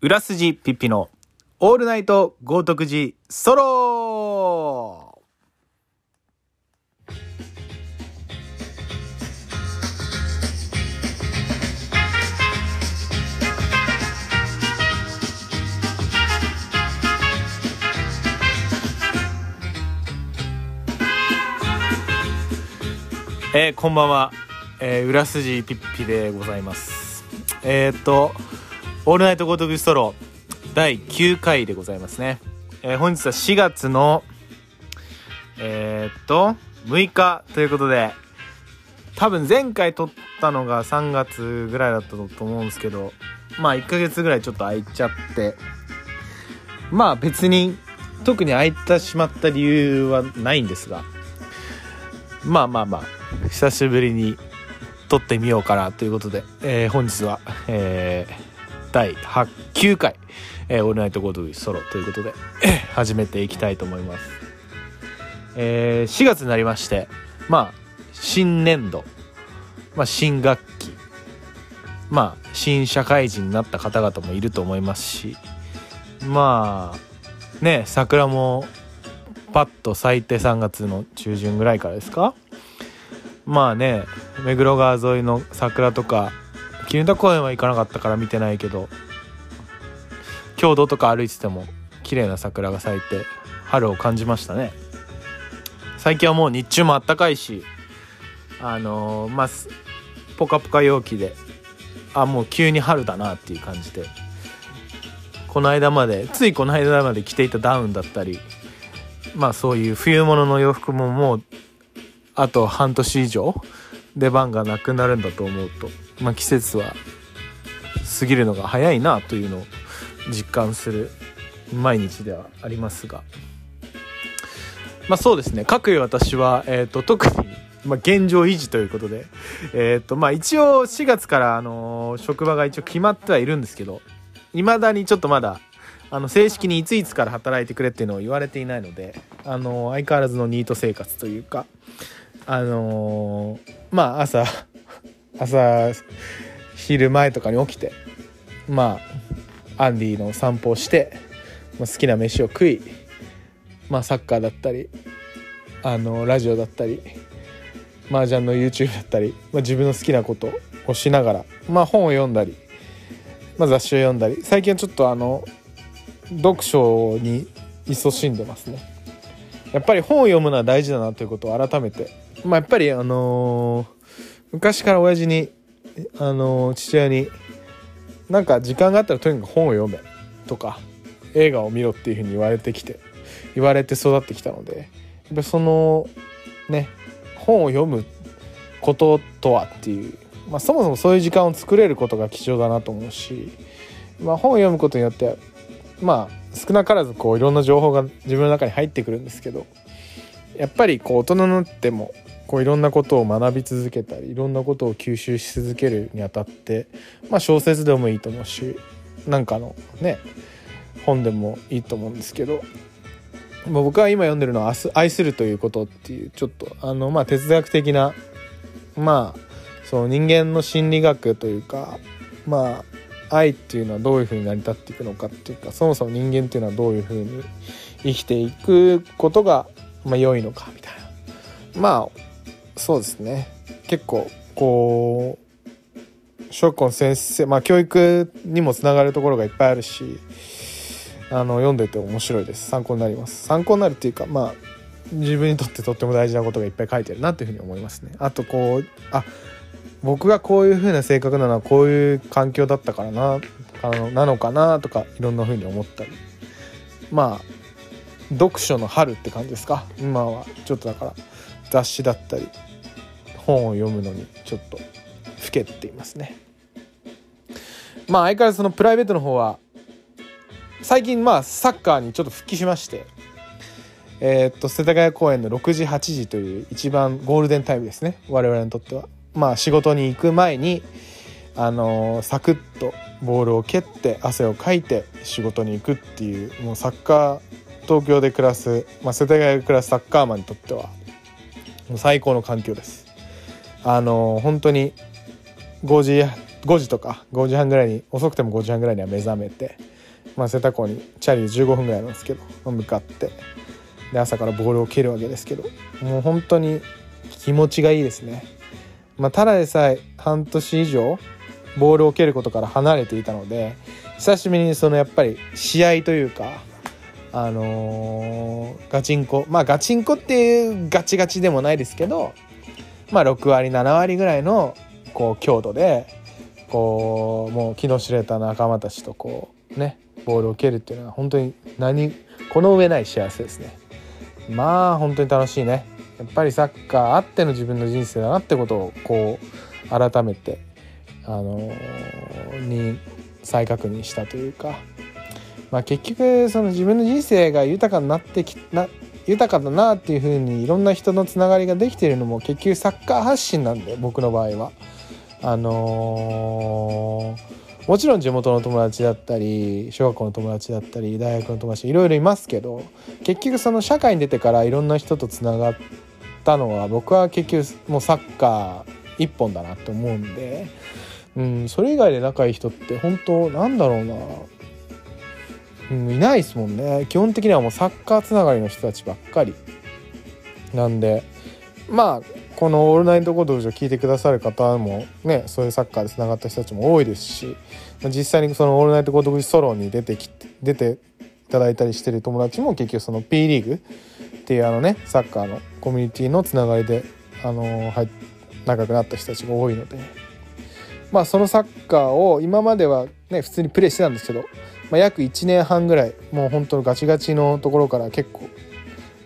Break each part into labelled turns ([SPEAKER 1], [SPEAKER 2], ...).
[SPEAKER 1] 裏筋ピッピのオールナイト豪徳寺ソロえー、こんばんは、えー、裏筋ピッピでございます。えー、っと「オールナイトゴートグソロ」第9回でございますね、えー、本日は4月のえー、っと6日ということで多分前回撮ったのが3月ぐらいだったと思うんですけどまあ1ヶ月ぐらいちょっと空いちゃってまあ別に特に空いてしまった理由はないんですがまあまあまあ久しぶりに撮ってみようかなということで、えー、本日は、えー、第8 9回、えー、オールナイトゴードソロということで、始めていきたいと思います。えー、4月になりまして、まあ、新年度、まあ、新学期、まあ、新社会人になった方々もいると思いますし、まあ、ね、桜もパッと咲いて3月の中旬ぐらいからですか？まあね目黒川沿いの桜とか絹田公園は行かなかったから見てないけど郷土とか歩いてても綺麗な桜が咲いて春を感じましたね。最近はもう日中もあったかいしあのー、まあポカポカ陽気であもう急に春だなっていう感じでこの間までついこの間まで着ていたダウンだったりまあそういう冬物の洋服ももうあと半年以上出番がなくなるんだと思うと、まあ、季節は過ぎるのが早いなというのを実感する毎日ではありますが。まあそうですね。各位私は、えーと、特に、まあ、現状維持ということで、えーとまあ、一応4月から、あのー、職場が一応決まってはいるんですけどいまだにちょっとまだあの正式にいついつから働いてくれっていうのを言われていないので、あのー、相変わらずのニート生活というかあのー、まあ朝朝昼前とかに起きてまあアンディの散歩をして、まあ、好きな飯を食い、まあ、サッカーだったりあのラジオだったり麻雀の YouTube だったり、まあ、自分の好きなことをしながら、まあ、本を読んだり、まあ、雑誌を読んだり最近はちょっとあの読書に勤しんでますね。やっぱり本を読むのは大事だなということを改めてまあやっぱりあのー、昔から親父にあの、父親になんか時間があったらとにかく本を読めとか映画を見ろっていうふうに言われてきて言われて育ってきたのでやっぱそのね本を読むこととはっていう、まあ、そもそもそういう時間を作れることが貴重だなと思うし、まあ、本を読むことによってまあ少なからずこういろんな情報が自分の中に入ってくるんですけどやっぱりこう大人になってもこういろんなことを学び続けたりいろんなことを吸収し続けるにあたって、まあ、小説でもいいと思うしなんかのね本でもいいと思うんですけど、まあ、僕が今読んでるのは「愛するということ」っていうちょっとあのまあ哲学的なまあその人間の心理学というかまあ愛っていうのはどういうふうに成り立っていくのかっていうかそもそも人間っていうのはどういうふうに生きていくことがまあ良いのかみたいな。まあそうですね。結構こう小学校の先生まあ教育にもつながるところがいっぱいあるしあの読んでて面白いです。参考になります。参考になるっていうかまあ自分にとってとっても大事なことがいっぱい書いてるなというふうに思いますね。あとこうあ僕がこういう風な性格なのはこういう環境だったからなあのなのかなとかいろんな風に思ったり。まあ読書の春って感じですか？今は。ちょっとだから雑誌だったり。本を読むのにちょっと老けていますね。まあ相変わらずそのプライベートの方は最近まあサッカーにちょっと復帰しましてえー、っと世田谷公園の6時8時という一番ゴールデンタイムですね。我々にとっては。まあ仕事に行く前にあのー、サクッとボールを蹴って汗をかいて仕事に行くっていうもうサッカー東京で暮らす、まあ、世田谷で暮らすサッカーマンにとってはもう最高の環境です。あの本当に5時5時とか5時半ぐらいに遅くても5時半ぐらいには目覚めて、まあ、瀬田港にチャリで15分ぐらいなんですけど向かってで朝からボールを蹴るわけですけどもう本当に気持ちがいいですね。まあ、ただでさえ半年以上ボールを蹴ることから離れていたので久しぶりにそのやっぱり試合というかあのー、ガチンコまあガチンコっていうガチガチでもないですけどまあ6割7割ぐらいのこう強度でこうもう気の知れた仲間たちとこうねボールを蹴るっていうのは本当に何この上ない幸せですね。まあ本当に楽しいね。やっぱりサッカーあっての自分の人生だなってことをこう改めてあのー、に再確認したというか。まあ結局その自分の人生が豊かになってきな豊かだなっていうふうにいろんな人のつながりができているのも結局サッカー発信なんで僕の場合は。あのー、もちろん地元の友達だったり小学校の友達だったり大学の友達いろいろいますけど結局その社会に出てからいろんな人とつながったのは僕は結局もうサッカー一本だなって思うんで、うん、それ以外で仲いい人って本当なんだろうな、うん、いないですもんね。基本的にはもうサッカーつながりの人たちばっかり。なんでまあこの「オールナイトゴードジを聞いてくださる方もねそういうサッカーでつながった人たちも多いですし実際にその「オールナイトゴードジソロに出てきて出ていただいたりしてる友達も結局その P リーグっていうあのねサッカーのコミュニティのつながりであのはい仲良くなった人たちが多いので。まあそのサッカーを今まではね普通にプレーしてたんですけど、まあ、約1年半ぐらいもう本当のガチガチのところから結構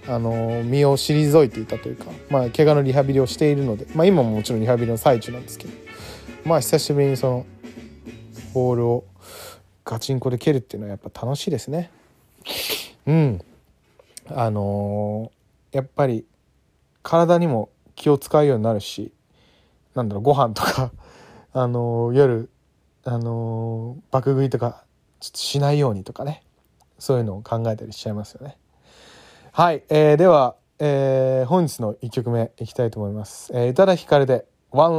[SPEAKER 1] あの身を退いていたというか、まあ、怪我のリハビリをしているので、まあ、今ももちろんリハビリの最中なんですけど、まあ、久しぶりにそのボールをガチンコで蹴るっていうのはやっぱ楽しいですね。うん。あのー、やっぱり体にも気を使うようになるし、なんだろう、ご飯とかあのー、夜、あのー、爆食いとかちょっとしないようにとかね、そういうのを考えたりしちゃいますよね。はい、えー、では、えー、本日の1曲目いきたいと思います。えー、宇多田ヒカルで One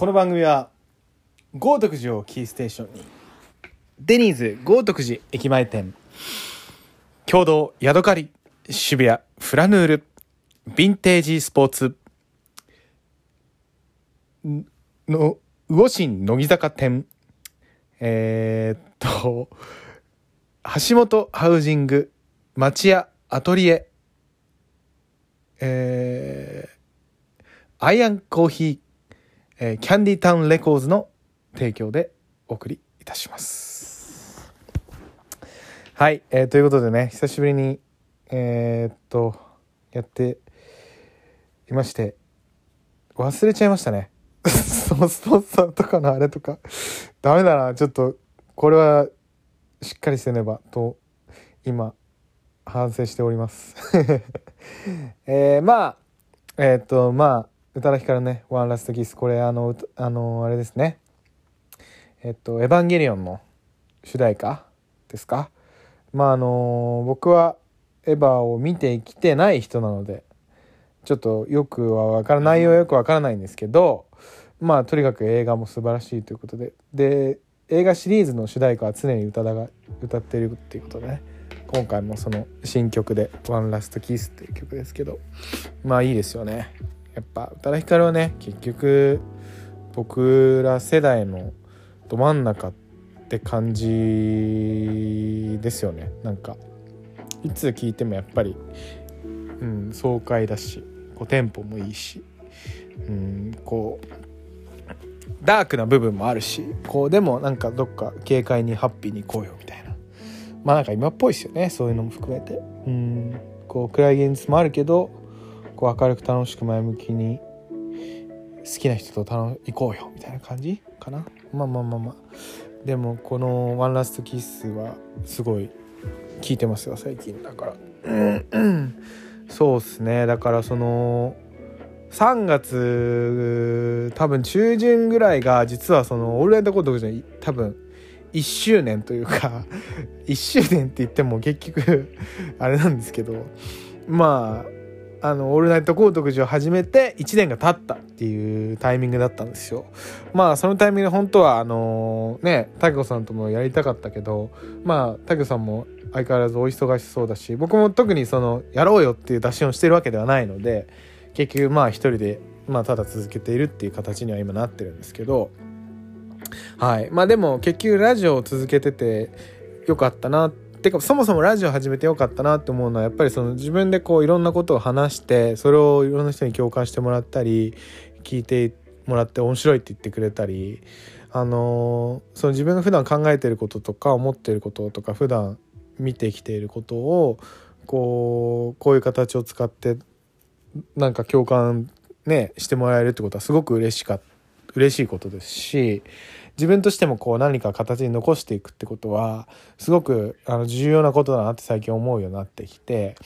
[SPEAKER 2] この
[SPEAKER 1] 番組は豪徳寺をキーステーションにデニーズ豪徳寺駅前店共同ヤドカリ渋谷フラヌールヴィンテージスポーツの魚心乃木坂店えーっと橋本ハウジング町屋アトリエえーアイアンコーヒー、えーキャンディタウンレコーズの提供でお送りいたします。はい、えーということでね、久しぶりに、えーっと、やっていまして、忘れちゃいましたね。そのスポンサーとかのあれとか、ダメだな、ちょっと、これは、しっかりせねば、と、今、反省しております。えー、まあ、えーっと、まあ、宇多田ヒカルね、ワンラストキス、これ、あの、あの、あれですね。えっと、エヴァンゲリオンの主題歌ですか？まあ、あの、僕はエヴァを見てきてない人なので、ちょっとよくはわからない内容はよくわからないんですけど、まあ、とにかく映画も素晴らしいということで、で、映画シリーズの主題歌は常に宇多田が歌ってるっていうことでね、今回もその新曲で「ワンラストキスっていう曲ですけど。まあいいですよね。やっぱ宇多田ヒカルはね結局僕ら世代のど真ん中って感じですよね。なんかいつ聴いてもやっぱり、うん、爽快だしこうテンポもいいし、うん、こうダークな部分もあるしこうでもなんかどっか軽快にハッピーに行こうよみたいな。まあなんか今っぽいですよねそういうのも含めて。うんこう暗い現実もあるけどこう明るく楽しく前向きに好きな人と楽行こうよみたいな感じかな。まあまあまあまあ。でもこの「ワンラストキスはすごい聞いてますよ最近だから。そうっすね。だからその3月多分中旬ぐらいが実はその「オールナイトコート」じゃ多分1周年というか 1周年って言っても結局あれなんですけど。まああの、オールナイト高徳寺を始めて1年が経ったっていうタイミングだったんですよ。まあ、そのタイミングで本当は、あのね、タケコさんともやりたかったけど、まあ、タケコさんも相変わらずお忙しそうだし、僕も特にその、やろうよっていう打診をしてるわけではないので、結局まあ一人で、まあ、ただ続けているっていう形には今なってるんですけど、はい。まあでも結局ラジオを続けててよかったなっててかそもそもラジオ始めてよかったなって思うのはやっぱりその自分でこういろんなことを話してそれをいろんな人に共感してもらったり聞いてもらって面白いって言ってくれたりあのその自分が普段考えてることとか思ってることとか普段見てきていることをこうこういう形を使ってなんか共感ねしてもらえるってことはすごく嬉しか嬉しいことですし自分としてもこう何か形に残していくってことはすごくあの重要なことだなって最近思うようになってきて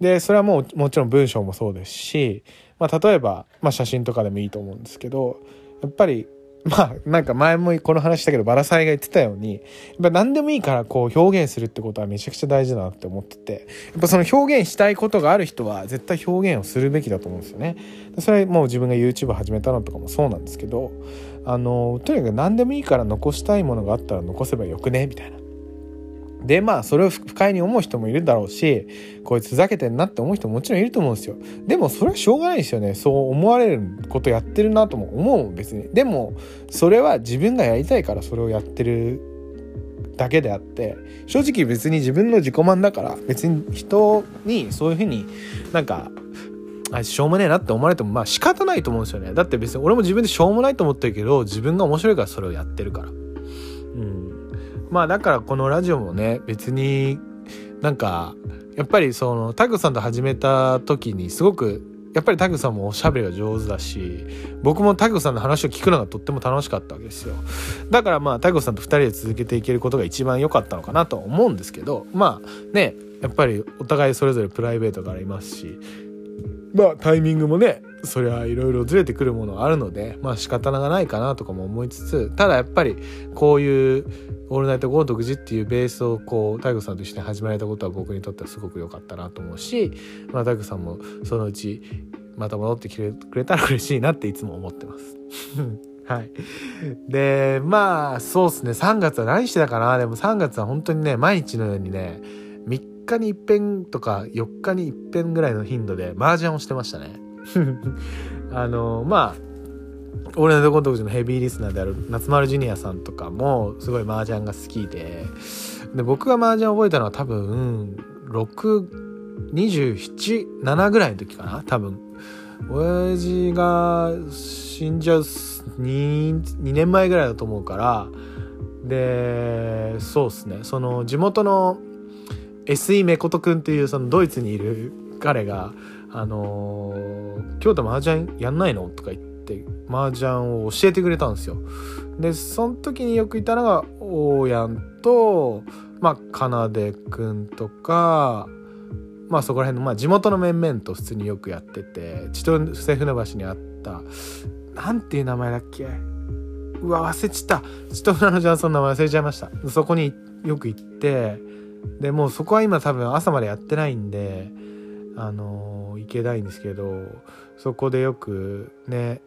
[SPEAKER 1] でそれはもうもちろん文章もそうですし、まあ、例えば、まあ、写真とかでもいいと思うんですけどやっぱりまあなんか前もこの話したけどバラサイが言ってたようにやっぱ何でもいいからこう表現するってことはめちゃくちゃ大事だなって思っててやっぱその表現したいことがある人は絶対表現をするべきだと思うんですよね。それはもう自分が YouTube 始めたのとかもそうなんですけどあのとにかく何でもいいから残したいものがあったら残せばよくね？みたいな。でまあそれを不快に思う人もいるだろうしこいつふざけてんなって思う人ももちろんいると思うんですよ。でもそれはしょうがないですよね。そう思われることやってるなとも思う別に。でもそれは自分がやりたいからそれをやってるだけであって正直別に自分の自己満だから別に人にそういうふうになんかあしょうもねえなって思われてもまあ仕方ないと思うんですよね。だって別に俺も自分でしょうもないと思ってるけど自分が面白いからそれをやってるから。うん。まあだからこのラジオもね別になんかやっぱりそのタグさんと始めた時にすごくやっぱりタグさんもおしゃべりが上手だし僕もタグさんの話を聞くのがとっても楽しかったわけですよ。だからまあタグさんと2人で続けていけることが一番良かったのかなと思うんですけどまあねやっぱりお互いそれぞれプライベートがありますしまあタイミングもねそりゃいろいろずれてくるものあるのでまあ仕方がないかなとかも思いつつただやっぱりこういう「オールナイトゴー独自」っていうベースをこう大悟さんと一緒に始められたことは僕にとってはすごく良かったなと思うしまあ大悟さんもそのうちまた戻ってきてくれたら嬉しいなっていつも思ってます。はい。で、まあ、そうっすね。3月は何してたかな？でも3月は本当にね、毎日のようにね、日に一遍とか4日に一遍ぐらいの頻度で麻雀をしてましたね。あの、まあ、俺のコントのヘビーリスナーである夏丸ジュニアさんとかもすごい麻雀が好きで、で、僕が麻雀を覚えたのは多分、6、27、7ぐらいの時かな多分。親父が死んじゃう 2, 2年前ぐらいだと思うからでそうっすねその地元の SE メコト君っていうそのドイツにいる彼が「あのー、京都麻雀やんないの?」とか言って麻雀を教えてくれたんですよ。でその時によくいたのが大やんとまあかなでくんとかまあそこら辺の、まあ、地元の面々と普通によくやってて千歳船橋にあったなんていう名前だっけ？うわ忘れちった千歳船のジャンソンの名前忘れちゃいましたそこによく行ってでもうそこは今多分朝までやってないんであのー、行けないんですけどそこでよくね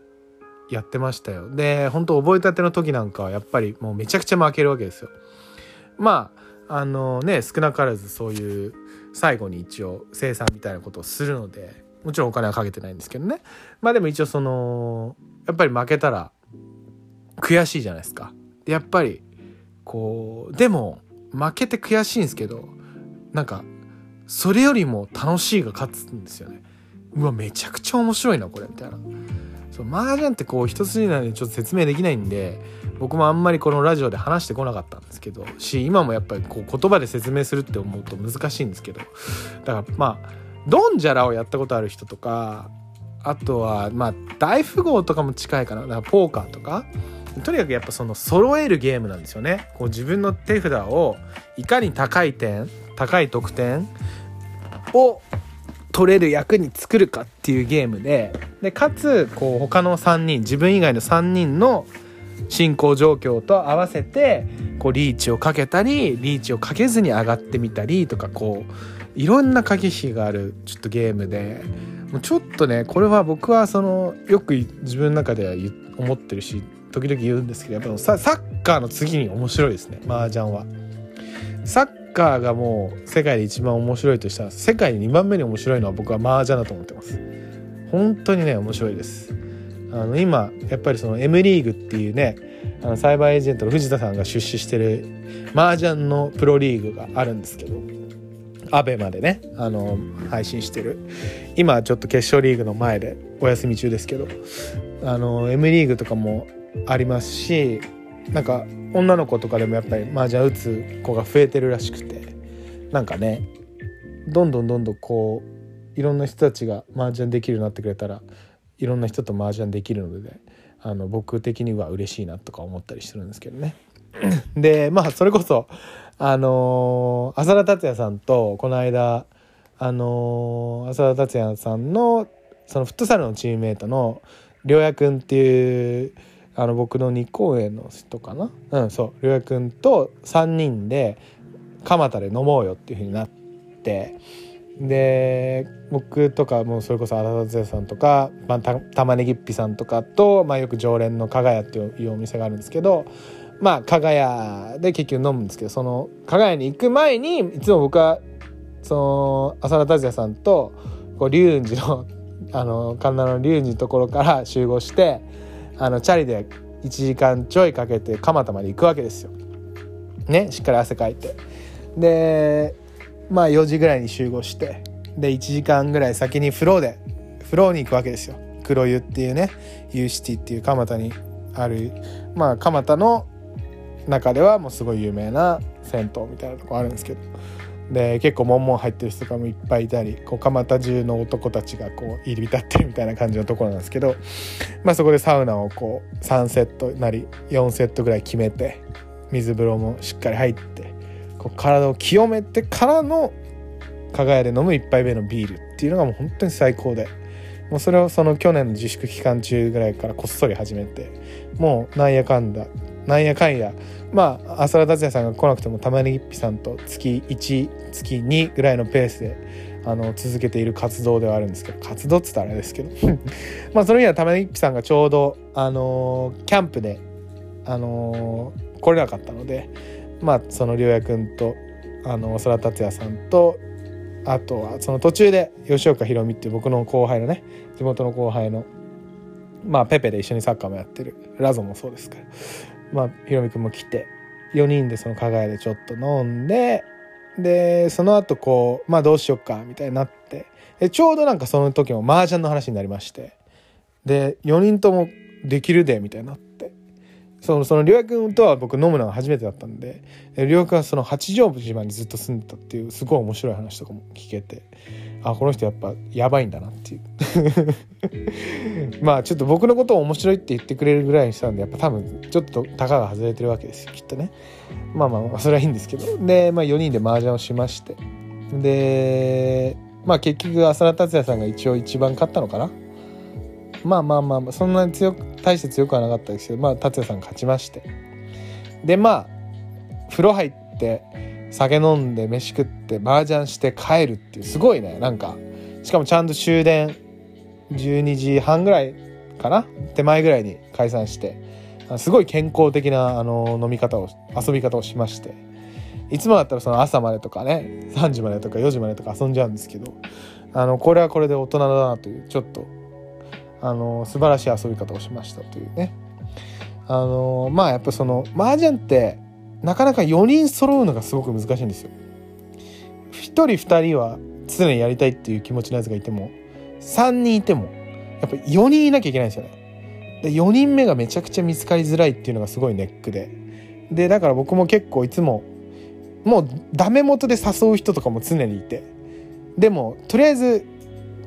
[SPEAKER 1] やってましたよ。で本当覚えたての時なんかはやっぱりもうめちゃくちゃ負けるわけですよ。まああの、ね少なからずそういう最後に一応生産みたいなことをするのでもちろんお金はかけてないんですけどね。まあでも一応そのやっぱり負けたら悔しいじゃないですか。やっぱりこうでも負けて悔しいんですけどなんかそれよりも楽しいが勝つんですよね。うわめちゃくちゃ面白いなこれみたいな。そう麻雀ってこう一筋縄でちょっと説明できないんで僕もあんまりこのラジオで話してこなかったんですけどし今もやっぱりこう言葉で説明するって思うと難しいんですけど。だからまあドンジャラをやったことある人とかあとはまあ大富豪とかも近いかな。だからポーカーとか。とにかくやっぱその揃えるゲームなんですよね。こう自分の手札をいかに高い点高い得点を取れる役に作るかっていうゲームででかつこう他の3人自分以外の3人の進行状況と合わせてこうリーチをかけたりリーチをかけずに上がってみたりとかこういろんな駆け引きがあるちょっとゲームで。もうちょっとねこれは僕はそのよく自分の中では思ってるし時々言うんですけどやっぱサッカーの次に面白いですね麻雀は。サッカーがもう世界で一番面白いとしたら世界で2番目に面白いのは僕は麻雀だと思ってます。本当にね面白いです。あの今やっぱりその M リーグっていうねあのサイバーエージェントの藤田さんが出資してる麻雀のプロリーグがあるんですけどアベまでねあの配信してる今ちょっと決勝リーグの前でお休み中ですけどあの M リーグとかもありますしなんか女の子とかでもやっぱり麻雀打つ子が増えてるらしくてなんかねどんどんどんどんこういろんな人たちが麻雀できるようになってくれたらいろんな人と麻雀できるのであの僕的には嬉しいなとか思ったりしてるんですけどね。でまあそれこそあのー、浅田達也さんとこの間あのー、浅田達也さんのそのフットサルのチームメートの良也君っていうあの僕の2公演の人かな？うんそう。良也君と3人で蒲田で飲もうよっていうふうになってで僕とかもそれこそ荒田さんとか、まあ、た玉ねぎっぴさんとかと、まあ、よく常連の加賀屋っていうお店があるんですけどまあ加賀屋で結局飲むんですけどその加賀屋に行く前にいつも僕はその浅田達也さんとこう龍雲寺のあの神田の龍雲寺のところから集合してあのチャリで1時間ちょいかけて蒲田まで行くわけですよ。ねしっかり汗かいて。でまあ4時ぐらいに集合してで1時間ぐらい先に風呂で風呂に行くわけですよ黒湯っていうねユーシティっていう蒲田にあるまあ蒲田の中ではもうすごい有名な銭湯みたいなとこあるんですけどで結構モンモン入ってる人とかもいっぱいいたりこう蒲田中の男たちがこう入り浸ってるみたいな感じのところなんですけど、まあ、そこでサウナをこう3セットなり4セットぐらい決めて水風呂もしっかり入ってこう体を清めてからの加賀屋で飲む1杯目のビールっていうのがもう本当に最高でもうそれをその去年の自粛期間中ぐらいからこっそり始めてもうなんやかんだなんやかんや。まあ浅田達也さんが来なくても玉ねぎっぴさんと月1月2ぐらいのペースであの続けている活動ではあるんですけど活動っつったらあれですけど。まあその日は玉ねぎさんがちょうどあのキャンプであの来れなかったのでまあその良也君とあの空達也さんとあとはその途中で吉岡宏美っていう僕の後輩のね地元の後輩のまあペペで一緒にサッカーもやってる。ラゾもそうですから。まあ宏美君も来て4人でその加賀屋でちょっと飲んででその後こうまあどうしよっかみたいになってでちょうどなんかその時も麻雀の話になりましてで4人ともできるでみたいになってそのその良也君とは僕飲むのが初めてだったんで良也君はその八丈島にずっと住んでたっていうすごい面白い話とかも聞けてあこの人やっぱやばいんだなっていう。まあちょっと僕のことを面白いって言ってくれるぐらいにしたんでやっぱ多分ちょっとたかが外れてるわけですよきっとね。まあまあそれはいいんですけど。で、まあ、4人で麻雀をしまして。でまあ結局浅田達也さんが一応一番勝ったのかな。まあまあまあそんなに強く大して強くはなかったですけどまあ達也さん勝ちまして。でまあ風呂入って酒飲んで飯食って麻雀して帰るっていう。すごいね。なんかしかもちゃんと終電12時半ぐらいかな？手前ぐらいに解散して。すごい健康的なあの飲み方を遊び方をしまして。いつもだったらその朝までとかね3時までとか4時までとか遊んじゃうんですけどあのこれはこれで大人だなというちょっとあの素晴らしい遊び方をしましたというね。あのまあやっぱその麻雀ってなかなか4人揃うのがすごく難しいんですよ。1人2人は常にやりたいっていう気持ちのやつがいても3人いてもやっぱ4人いなきゃいけないんですよね。で4人目がめちゃくちゃ見つかりづらいっていうのがすごいネックででだから僕も結構いつももうダメ元で誘う人とかも常にいてでもとりあえず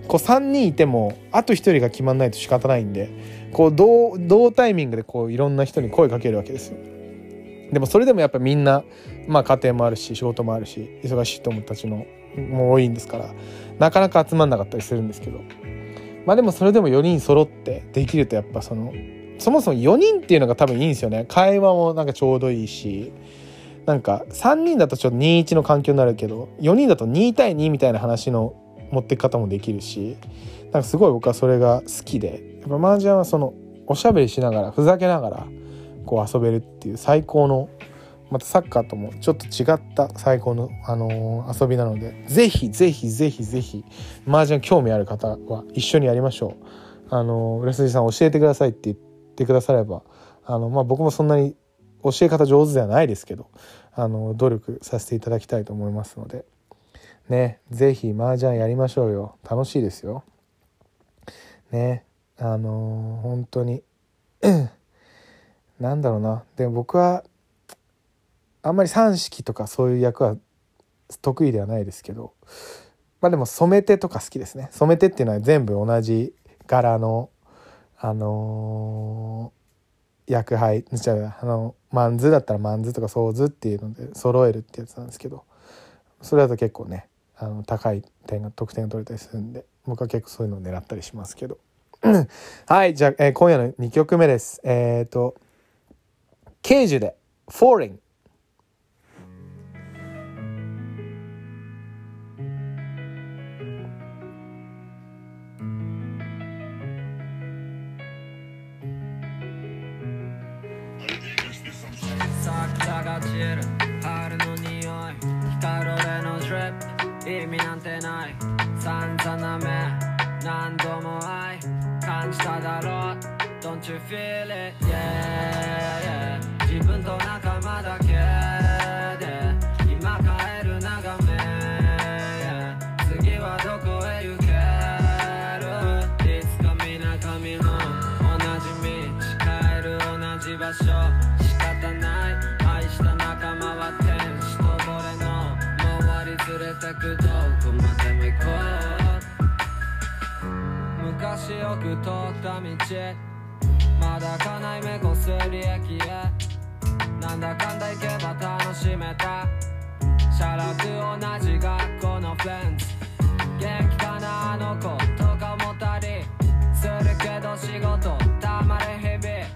[SPEAKER 1] こう3人いてもあと1人が決まんないと仕方ないんでこう同同タイミングでこういろんな人に声かけるわけですよ。でもそれでもやっぱみんな、まあ、家庭もあるし仕事もあるし忙しい友たちのも多いんですからなかなか集まんなかったりするんですけど。まあでもそれでも4人揃ってできるとやっぱそのそもそも4人っていうのが多分いいんですよね。会話もなんかちょうどいいしなんか3人だとちょっと21の環境になるけど4人だと2対2みたいな話の持ってき方もできるしなんかすごい僕はそれが好きでやっぱ麻雀はそのおしゃべりしながらふざけながらこう遊べるっていう最高のまたサッカーともちょっと違った最高の、あのー遊びなのでぜひぜひぜひぜひ麻雀興味ある方は一緒にやりましょう。あのー浦筋さん教えてくださいって言ってくださればあの、まあ、僕もそんなに教え方上手ではないですけどあの努力させていただきたいと思いますのでねぜひ麻雀やりましょうよ楽しいですよ。ねあのー本当になんだろうな。でも僕はあんまり三式とかそういう役は得意ではないですけど。まあでも染め手とか好きですね。染め手っていうのは全部同じ柄のあのー薬杯じゃああのマンズだったらマンズとかソーズっていうので揃えるってやつなんですけど。それだと結構ねあの高い点が得点が取れたりするんで僕は結構そういうのを狙ったりしますけど。はいじゃあ、えー今夜の2曲目です。えっ、とケージュで「フォーリン」
[SPEAKER 3] 桜が散る春の匂い光る俺のドリップ意味なんてない。散々な目何度も愛感じただろう。Don't you feel it? Yeah, yeah. と仲間だけで今帰る眺め次はどこへ行けるいつかみなかみの同じ道帰る同じ場所仕方ない愛した仲間は天使と俺の周り連れてくどこまでも行こう昔よく通った道まだ開かない目こすり駅へなんだかんだ行けば楽しめた。シャラク同じ学校のフレンズ。元気かなあの子とか思ったりするけど仕事たまれ日々。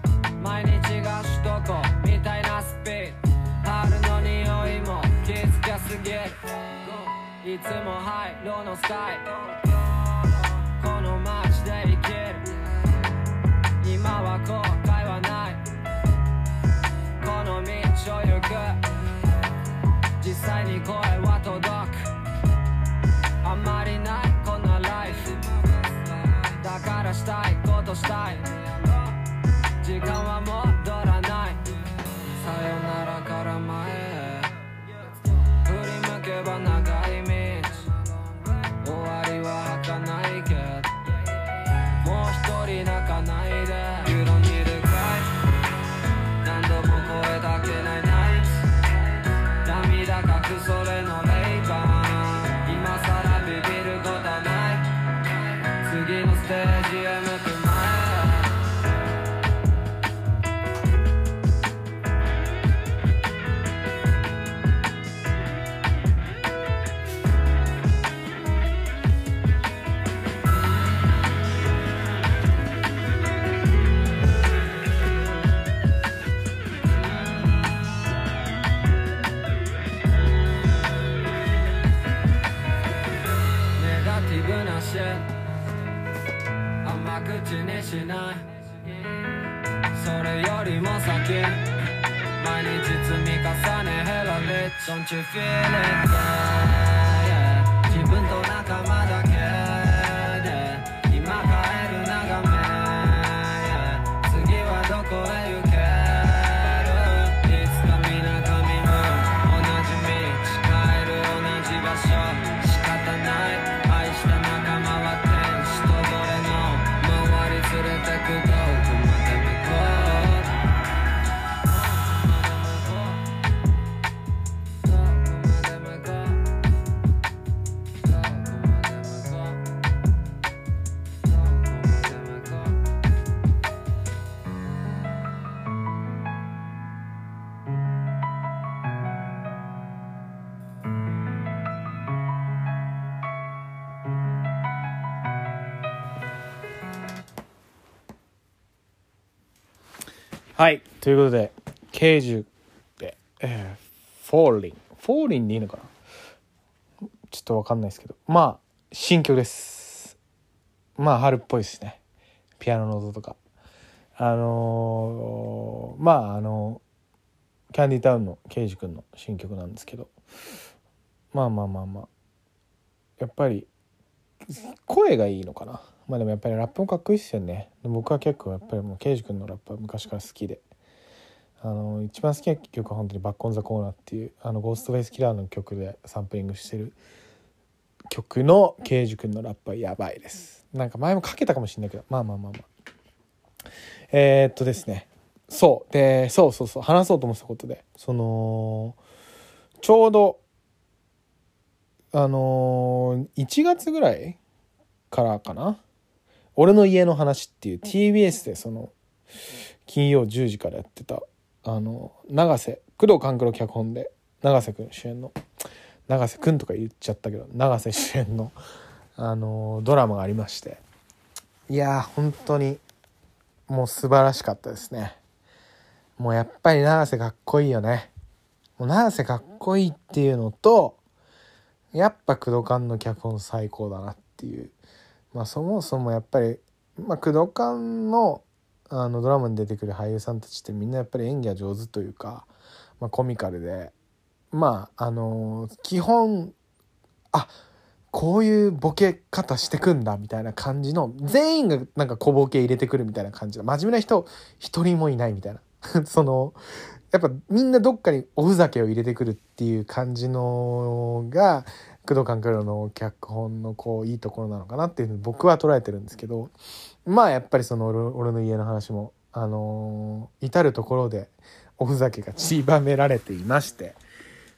[SPEAKER 3] 毎日が首都高みたいなスピード。春の匂いも気づきやすぎるいつも灰色のスカイ。この街で生きる。今は後悔の道を行く実際に声は届くあんまりないこんなライフだからしたいことしたい時間は戻らないさよならから前へ振り向けば長い道終わりは儚いけどもう一人泣かないではい。と
[SPEAKER 1] いうことで KEIJU で、えー、 Fallin'。Fallin' でいいのかな？ちょっとわかんないですけど。まあ新曲です。まあ春っぽいですね。ピアノの音とか。あのーまああの CANDYTOWN の KEIJU くんの新曲なんですけど。まあまあまあまあ。やっぱり声がいいのかな？まあでもやっぱりラップもかっこいいっすよね。僕は結構やっぱりもう刑事君のラップは昔から好きで。あの一番好きな曲は本当に「バック・オン・ザ・コーナー」っていうあのゴーストフェイス・キラーの曲でサンプリングしてる。曲の刑事君のラップはやばいです。なんか前もかけたかもしれないけど。まあまあまあまあ。えー、っとですね。そう。でそうそうそう。話そうと思ってたことで。そのちょうどあのー1月ぐらいからかな「俺の家の話」っていう TBS でその金曜10時からやってたあの永瀬工藤官九郎脚本で永瀬君主演の永瀬君とか言っちゃったけど永瀬主演のあのドラマがありましていやー本当にもう素晴らしかったですね。もうやっぱり永瀬かっこいいよね。もう永瀬かっこいいっていうのとやっぱ工藤官の脚本最高だなっていうまあそもそもやっぱり、ま、工藤官のあのドラマに出てくる俳優さんたちってみんなやっぱり演技が上手というか、まあ、コミカルで。まああの基本あこういうボケ方してくんだみたいな感じの全員がなんか小ボケ入れてくるみたいな感じで真面目な人一人もいないみたいな。そのやっぱみんなどっかにおふざけを入れてくるっていう感じのが工藤官九郎の脚本のこういいところなのかなっていうふうに僕は捉えてるんですけどまあやっぱりその俺の家の話もあのー至る所でおふざけが散りばめられていまして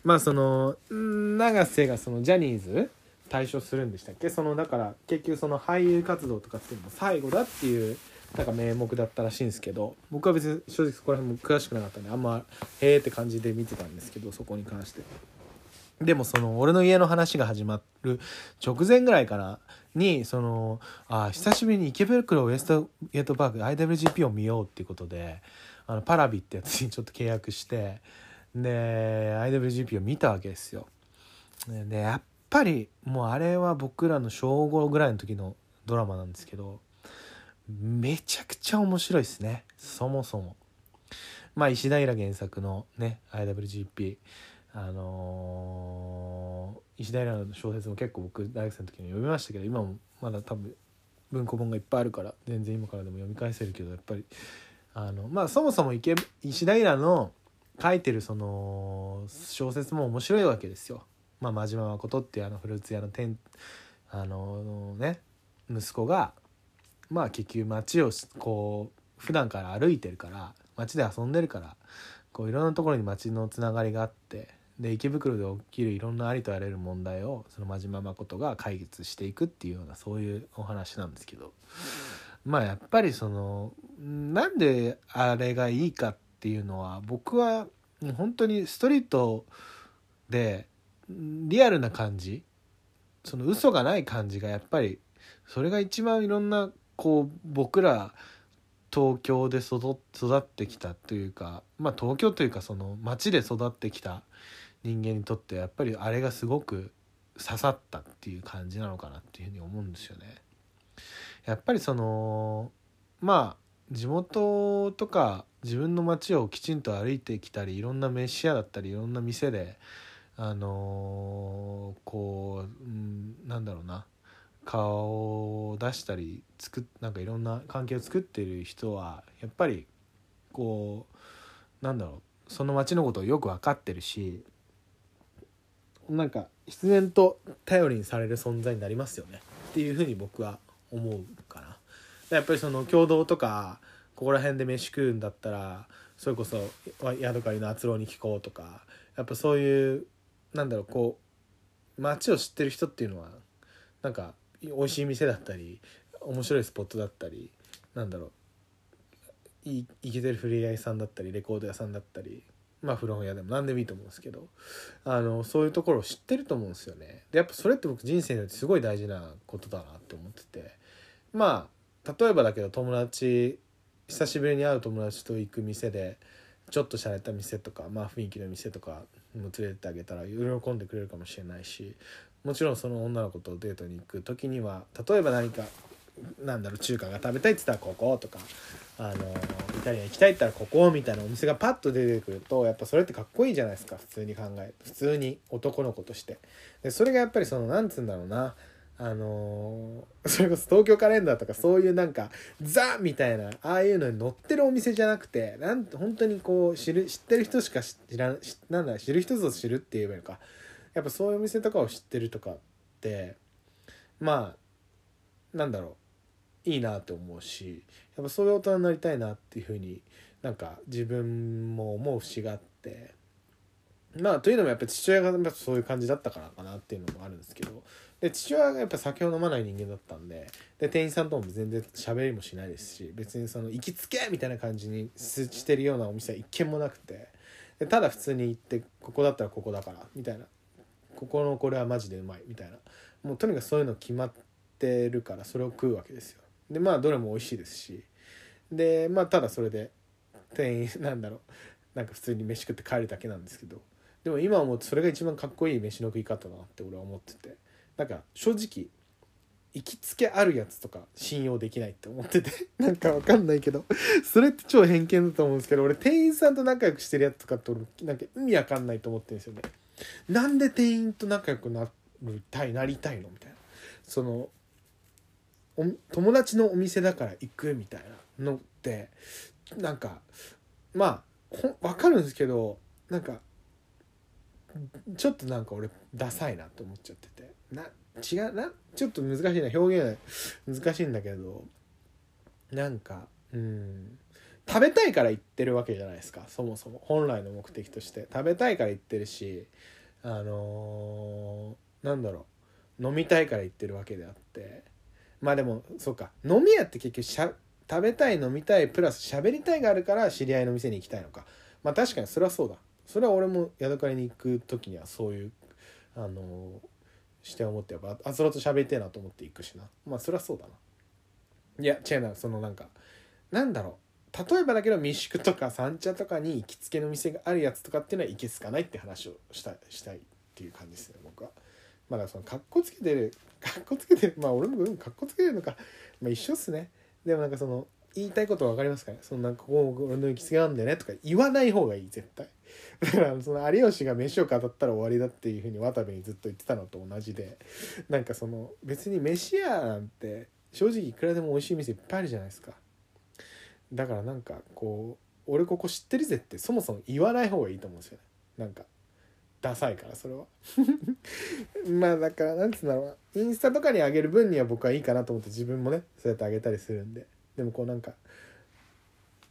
[SPEAKER 1] まあその永瀬がそのジャニーズ退所するんでしたっけ？そのだから結局その俳優活動とかっていうのも最後だっていうなんか名目だったらしいんですけど僕は別に正直そこら辺も詳しくなかったんであんまへえって感じで見てたんですけどそこに関して。でもその俺の家の話が始まる直前ぐらいからにそのあ久しぶりに池袋ウエストゲートパーク IWGP を見ようっていうことであのパラビってやつにちょっと契約してで IWGP を見たわけですよ。でやっぱりもうあれは僕らの小5ぐらいの時のドラマなんですけどめちゃくちゃ面白いですね。そもそも。まあ石平原作のね IWGP あのー石平の小説も結構僕大学生の時に読みましたけど今もまだ多分文庫本がいっぱいあるから全然今からでも読み返せるけどやっぱりあのまあそもそも池石平の書いてるその小説も面白いわけですよ。まあ、真島誠っていうあのフルーツ屋の店あのね息子がまあ結局街をこう普段から歩いてるから街で遊んでるからこういろんなところに街のつながりがあってで池袋で起きるいろんなありとあらゆる問題をその真島誠が解決していくっていうようなそういうお話なんですけど。まあやっぱりそのなんであれがいいかっていうのは僕は本当にストリートでリアルな感じその嘘がない感じがやっぱりそれが一番いろんなこう僕ら東京で育育ってきたというかまあ東京というかその街で育ってきた人間にとってやっぱりあれがすごく刺さったっていう感じなのかなっていうふうに思うんですよね。やっぱりそのまあ地元とか自分の街をきちんと歩いてきたりいろんな飯屋だったりいろんな店であのーこう、うん、なんだろうな顔を出したり作なんかいろんな関係を作っている人はやっぱりこうなんだろうその街のことをよく分かってるしなんか必然と頼りにされる存在になりますよねっていうふうに僕は思うかな。やっぱりその共同とかここら辺で飯食うんだったらそれこそヤドカリの厚労に聞こうとかやっぱそういうなんだろうこう街を知ってる人っていうのはなんか美味しい店だったり面白いスポットだったりなんだろういいけてるフリーライさんだったりレコード屋さんだったりまあ古本屋でも何でもいいと思うんですけどあのそういうところを知ってると思うんですよね。でやっぱそれって僕人生にとってすごい大事なことだなって思っててまあ例えばだけど友達久しぶりに会う友達と行く店でちょっと洒落た店とかまあ雰囲気の店とかも連れてってあげたら喜んでくれるかもしれないしもちろんその女の子とデートに行く時には例えば何かなんだろう中華が食べたいって言ったらこことかあのイタリアン行きたいって言ったらここみたいなお店がパッと出てくるとやっぱそれってかっこいいじゃないですか普通に考え普通に男の子として。でそれがやっぱりそのなんつうんだろうなあのーそれこそ東京カレンダーとかそういうなんかザみたいなああいうのに載ってるお店じゃなくてなん本当にこう知る知ってる人しか知らんなんだ知る人ぞ知るって言えばいいのかやっぱそういうお店とかを知ってるとかってまあなんだろう。いいなって思うしやっぱそういう大人になりたいなっていうふうになんか自分も思う節があってまあというのもやっぱ父親がそういう感じだったからかなっていうのもあるんですけどで父親がやっぱ酒を飲まない人間だったんでで店員さんとも全然喋りもしないですし別にその行きつけみたいな感じにしてるようなお店は一軒もなくてでただ普通に行ってここだったらここだからみたいな。ここのこれはマジでうまいみたいな。もうとにかくそういうの決まってるからそれを食うわけですよ。でまあどれも美味しいですし。でまあただそれで店員 なんだろう。なんか普通に飯食って帰るだけなんですけど。でも今思うそれが一番かっこいい飯の食い方だなって俺は思ってて。なんか正直行きつけあるやつとか信用できないって思ってて。なんかわかんないけど。それって超偏見だと思うんですけど俺店員さんと仲良くしてるやつとかって俺なんか意味わかんないと思ってるんですよね。なんで店員と仲良くなりたいなりたいのみたいな。その友達のお店だから行くみたいなのってなんかまあほんわかるんですけどなんかちょっとなんか俺ダサいなって思っちゃってて。な違うなちょっと難しいな表現難しいんだけどなんかうん食べたいから行ってるわけじゃないですかそもそも。本来の目的として。食べたいから行ってるしあのーなんだろう。飲みたいから行ってるわけであって。まあでもそうか。飲み屋って結局しゃ食べたい飲みたいプラス喋りたいがあるから知り合いの店に行きたいのか。まあ確かにそれはそうだ。それは俺もヤドカリに行く時にはそういうあのー視点を持ってやっぱあつらと喋りてえなと思って行くしな。まあそれはそうだな。いや違うなそのなんかなんだろう。例えばだけど民宿とか三茶とかに行きつけの店があるやつとかっていうのは行きつかないって話をしたしたいっていう感じですね僕は。まだそのかっこつけてるかっこつけてまあ俺もかっこつけてるのか。まあ一緒っすね。でもなんかその言いたいこと分かりますかね。そのなんかここ俺の行きつけなんだよねとか言わない方がいい絶対だからその有吉が飯を語ったら終わりだっていうふうに渡部にずっと言ってたのと同じでなんかその別に飯屋なんて正直いくらでも美味しい店いっぱいあるじゃないですかだからなんかこう俺ここ知ってるぜってそもそも言わない方がいいと思うんですよねなんかダサいからそれは。まあだからなんつうんだろうインスタとかに上げる分には僕はいいかなと思って自分もねそうやってあげたりするんで。でもこうなんか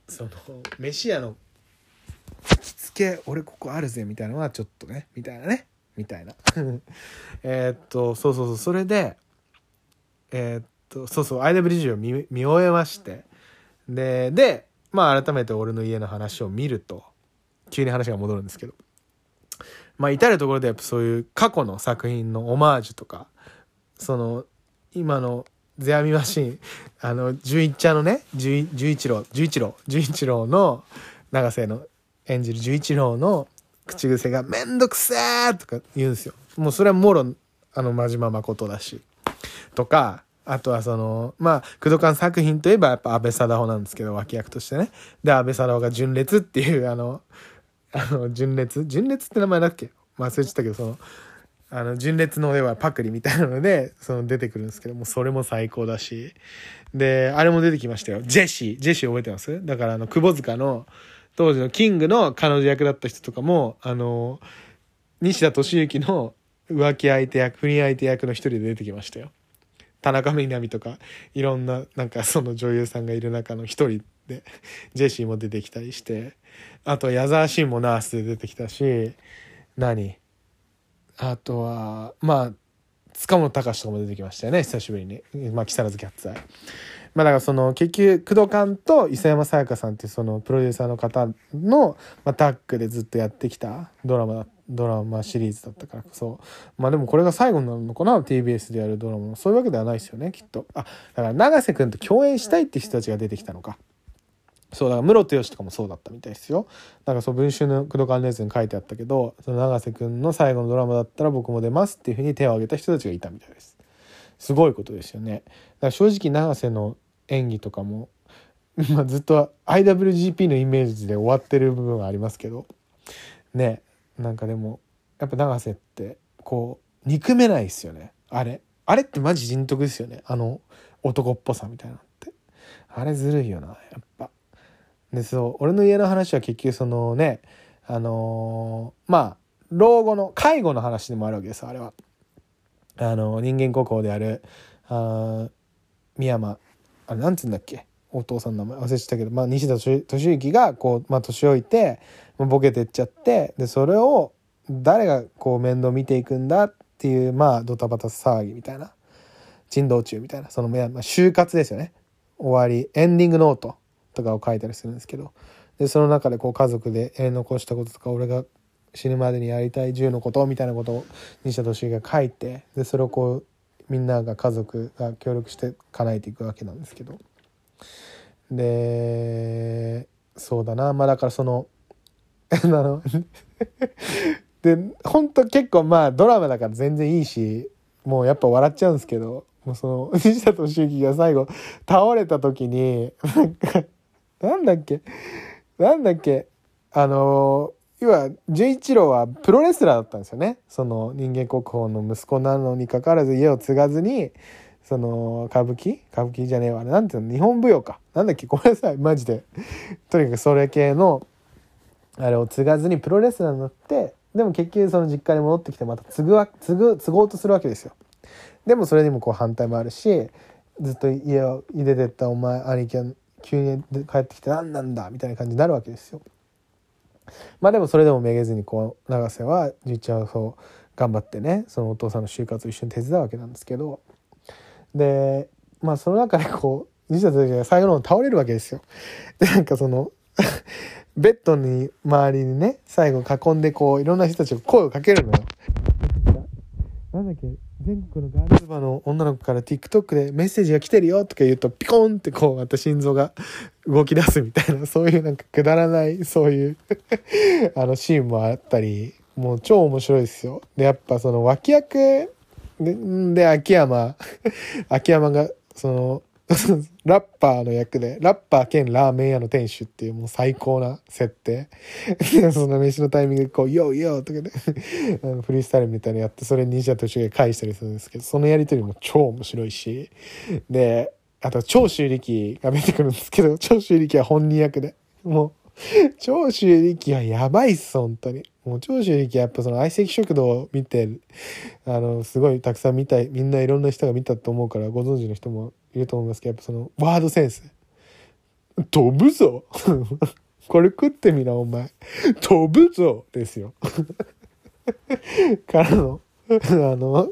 [SPEAKER 1] その飯屋の行きつけ俺ここあるぜみたいなのはちょっとねみたいなね。みたいな。えっとそうそうそう。それでえーっとそうそう。IWG を見見終えまして。ででまあ改めて俺の家の話を見ると。急に話が戻るんですけど。まあ至る所でやっぱそういう過去の作品のオマージュとかその今のゼアミマシンあの十一ちゃんのね十一郎十一郎十一郎の永瀬の演じる十一郎の口癖が「めんどくせー!」とか言うんですよもうそれはもろあの真島誠だしとかあとはそのまあ工藤館作品といえばやっぱ安倍貞夫なんですけど脇役としてねで安倍貞夫が純烈っていうあのあの純烈？純烈って名前だっけ？忘れちゃったけどそのあの純烈の絵はパクリみたいなのでその出てくるんですけどもそれも最高だし。であれも出てきましたよ。ジェシー。ジェシー覚えてます？だからあの窪塚の当時のキングの彼女役だった人とかもあの西田敏行の浮気相手役不倫相手役の一人で出てきましたよ。田中みな実とかいろんななんかその女優さんがいる中の一人でジェシーも出てきたりしてあと矢沢慎もナースで出てきたし何？あとはまあ塚本隆とかも出てきましたよね久しぶりに。まあ木更津キャッツアイ。まあだからその結局工藤館と磯山さやかさんっていうそのプロデューサーの方の、まあ、タッグでずっとやってきたドラマドラマシリーズだったからこそまあでもこれが最後になるのかな TBS でやるドラマも。そういうわけではないですよねきっと。あだから永瀬君と共演したいって人たちが出てきたのか。そうだから室戸義とかもそうだったみたいですよ。なんかそう文春の工藤館レースに書いてあったけどその永瀬君の最後のドラマだったら僕も出ますっていうふうに手を挙げた人たちがいたみたいです。すごいことですよね。だから正直永瀬の演技とかも、ま、ずっと IWGP のイメージで終わってる部分はありますけどねなんかでもやっぱ永瀬ってこう憎めないですよね。あれ？あれってマジ人徳ですよね。あの男っぽさみたいなのって。あれずるいよなやっぱ。でそう俺の家の話は結局そのねあのーまあ老後の介護の話でもあるわけですあれは。あの人間国宝であるあ三山。あれなんつうんだっけ？お父さんの名前。忘れちゃったけど、まあ、西田敏行がこう、まあ、年老いてボケてっちゃってでそれを誰がこう面倒見ていくんだっていうまあドタバタ騒ぎみたいな。珍道中みたいな。そのまあ就活ですよね。終わり。エンディングノート。とかを書いたりするんですけどでその中でこう家族でやり残したこととか俺が死ぬまでにやりたい10のことみたいなことを西田敏行が書いてでそれをこうみんなが家族が協力して叶えていくわけなんですけど。でそうだな。まあだからその あの で本当結構まあドラマだから全然いいしもうやっぱ笑っちゃうんですけどもうその西田敏行が最後倒れた時になんかなんだっけ？なんだっけ？あの要は純一郎はプロレスラーだったんですよね。その人間国宝の息子なのにかかわらず家を継がずにその歌舞伎？歌舞伎じゃねえわ。あれなんていうの？日本舞踊か。なんだっけ？ごめんなさい。マジで。とにかくそれ系のあれを継がずにプロレスラーになってでも結局その実家に戻ってきてまた継ぐわ継ぐ継ごうとするわけですよ。でもそれにもこう反対もあるしずっと家を入れてったお前兄貴は急に帰ってきて何なんだみたいな感じになるわけですよまあでもそれでもめげずにこう永瀬は実はそう頑張ってねそのお父さんの就活を一緒に手伝うわけなんですけどでまあその中でこう西田先生が最後の方倒れるわけですよ。でなんかそのベッドに周りにね最後囲んでこういろんな人たちが声をかけるのよ。なんだっけ？全国のガールズバーの女の子から TikTok でメッセージが来てるよとか言うとピコンってこうまた心臓が動き出すみたいな そういうなんかくだらないそういうあのシーンもあったりもう超面白いですよ。でやっぱその脇役で、で、秋山、秋山が、その、ラッパーの役で、ラッパー兼ラーメン屋の店主っていうもう最高な設定。その飯のタイミングでこう、ヨーヨーとかね あのフリースタイルみたいなのやって、それに西田敏行が返したりするんですけど、そのやりとりも超面白いし、で、あと、長州力が出てくるんですけど、長州力は本人役で、もう、長州力はやばいっす、本当に。もう長州力はやっぱその相席食堂を見て、あの、すごいたくさん見たい、みんないろんな人が見たと思うからご存知の人もいると思いますけど、やっぱそのワードセンス。飛ぶぞ これ食ってみな、お前。飛ぶぞですよ。からの、あの、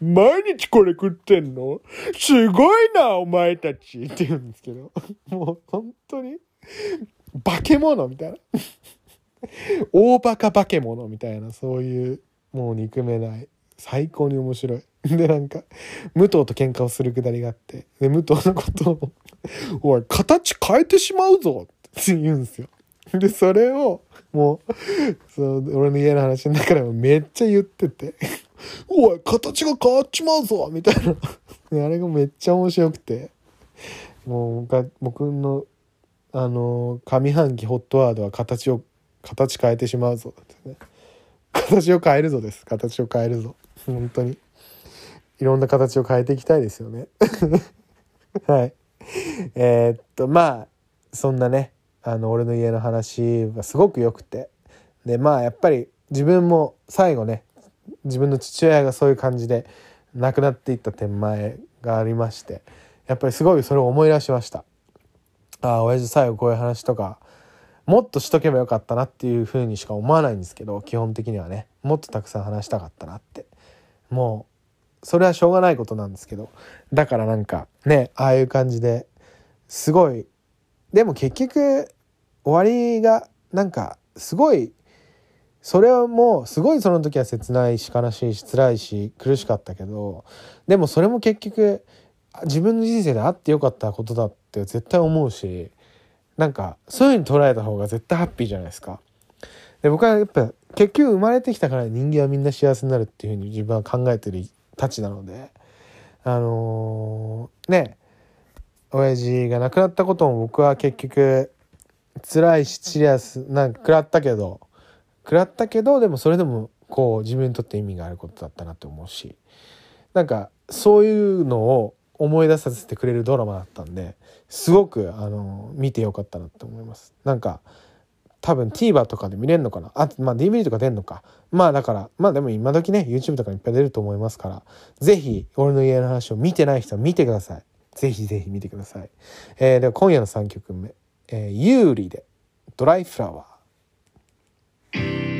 [SPEAKER 1] 毎日これ食ってんの？すごいな、お前たちって言うんですけど、もう本当に、化け物みたいな。大バカ化け物みたいな、そういう、もう憎めない。最高に面白い。で、なんか、武藤と喧嘩をするくだりがあって、で、武藤のことを、おい、形変えてしまうぞって言うんですよ。で、それを、もう、その、俺の家の話の中でもめっちゃ言ってて、おい、形が変わっちまうぞみたいな。あれがめっちゃ面白くて、もう、僕の、あの、上半期ホットワードは形を、形変えてしまうぞね。形を変えるぞです。形を変えるぞ。本当に。いろんな形を変えていきたいですよね。はい。えーっと、まあ、そんなね、あの、俺の家の話はすごく良くて。で、まあ、やっぱり自分も最後ね、自分の父親がそういう感じで亡くなっていった点前がありまして、やっぱりすごいそれを思い出しました。ああ、親父最後こういう話とか、もっとしとけばよかったなっていうふうにしか思わないんですけど、基本的にはね、もっとたくさん話したかったなって。もう、それはしょうがないことなんですけど、だからなんかね、ああいう感じですごい、でも結局、終わりがなんかすごい、それはもうすごいその時は切ないし悲しいし辛いし苦しかったけど、でもそれも結局自分の人生であってよかったことだって絶対思うし、なんかそういう風に捉えた方が絶対ハッピーじゃないですか。で僕はやっぱ結局生まれてきたから人間はみんな幸せになるっていうふうに自分は考えてるたちなのであのーね親父が亡くなったことも僕は結局辛いしシリアスなんか食らったけど食らったけどでもそれでもこう自分にとって意味があることだったなって思うしなんかそういうのを思い出させてくれるドラマだったんですごくあの見てよかったなって思います。なんか多分 TVer とかで見れるのかな？あまあ DVD とか出んのか。まあだからまあでも今時ね YouTube とかにいっぱい出ると思いますからぜひ俺の家の話を見てない人は見てください。ぜひぜひ見てください、えー、では今夜の3曲目「えー、有利でドライフラワー」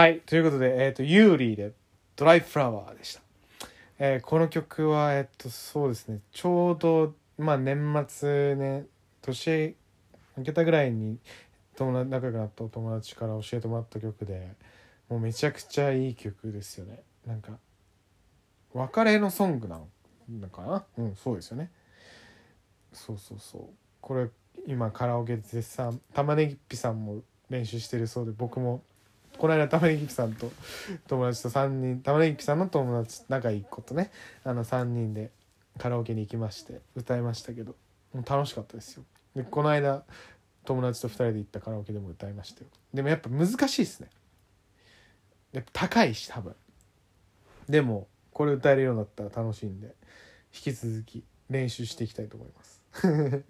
[SPEAKER 1] はいということで、えー、とユーリーで「ドライフラワー」でした、えーこの曲はえっ、とそうですねちょうどまあ年末ね年明けたぐらいに友達仲良くなったお友達から教えてもらった曲でもうめちゃくちゃいい曲ですよね。なんか別れのソングなのかな？うんそうですよね。そうそうそう。これ今カラオケ絶賛玉ねぎっぴさんも練習してるそうで僕もこの間玉ねぎさんと友達と3人玉ねぎさんの友達仲いい子とねあの3人でカラオケに行きまして歌いましたけどもう楽しかったですよ。でこの間友達と2人で行ったカラオケでも歌いましたよ。でもやっぱ難しいですね。やっぱ高いし多分。でもこれ歌えるようになったら楽しいんで引き続き練習していきたいと思います。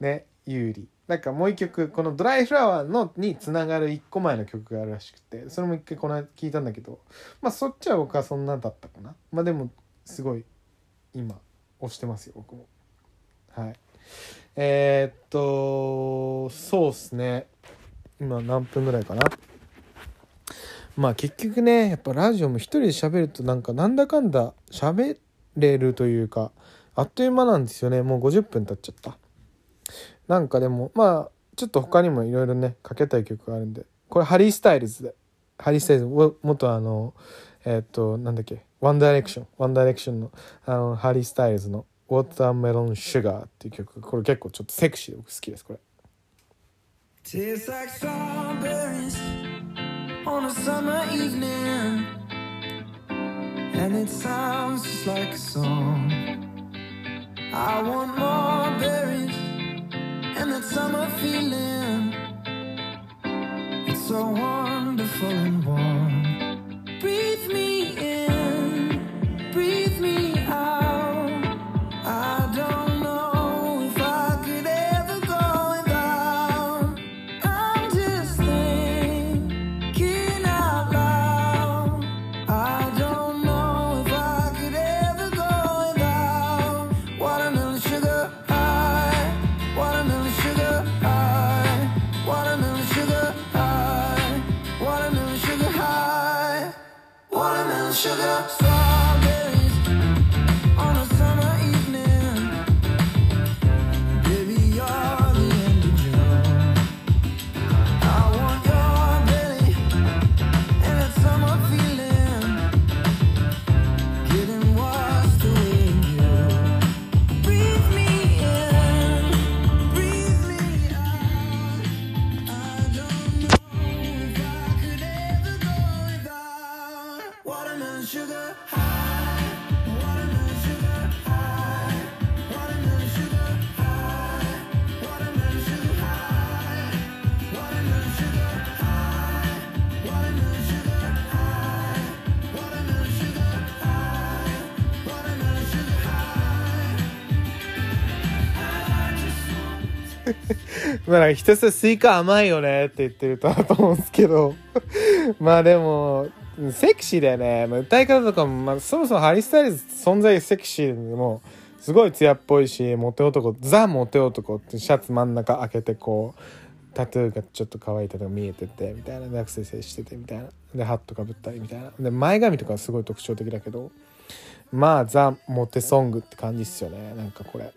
[SPEAKER 1] ね有利なんかもう一曲この「ドライフラワーの」につながる一個前の曲があるらしくてそれも一回この間聞いたんだけどまあそっちは僕はそんなだったかな。まあでもすごい今押してますよ僕も。はい。えー、っとそうっすね。今何分ぐらいかな。まあ結局ねやっぱラジオも一人で喋るとなんかなんだかんだ喋れるというかあっという間なんですよね。もう50分経っちゃった。なんかでもまあちょっと他にもいろいろねかけたい曲があるんで。これ Harry Styles で。 Harry Styles も元あのえーっとなんだっけ？ One Direction One Direction のあの Harry Styles の「Watermelon Sugar」っていう曲。これ結構ちょっとセクシーで僕好きですこれ。
[SPEAKER 4] Tastes like strawberries on a summer evening, and it sounds just like a song. I want more berries and that summer feeling. It's so wonderful and warm. Breathe me
[SPEAKER 1] まあひたすらスイカ甘いよねって言ってる歌だと思うんですけど。まあでもセクシーだよね、まあ、歌い方とかも、まあ、そもそも Harry Styles 存在セクシーでもすごい艶っぽいしモテ男ザ・モテ男ってシャツ真ん中開けてこうタトゥーがちょっと乾いたのが見えててみたいな。でアクセサリーしててみたいな。でハットかぶったりみたいな。で前髪とかすごい特徴的だけど。まあザ・モテソングって感じっすよね。なんかこれ。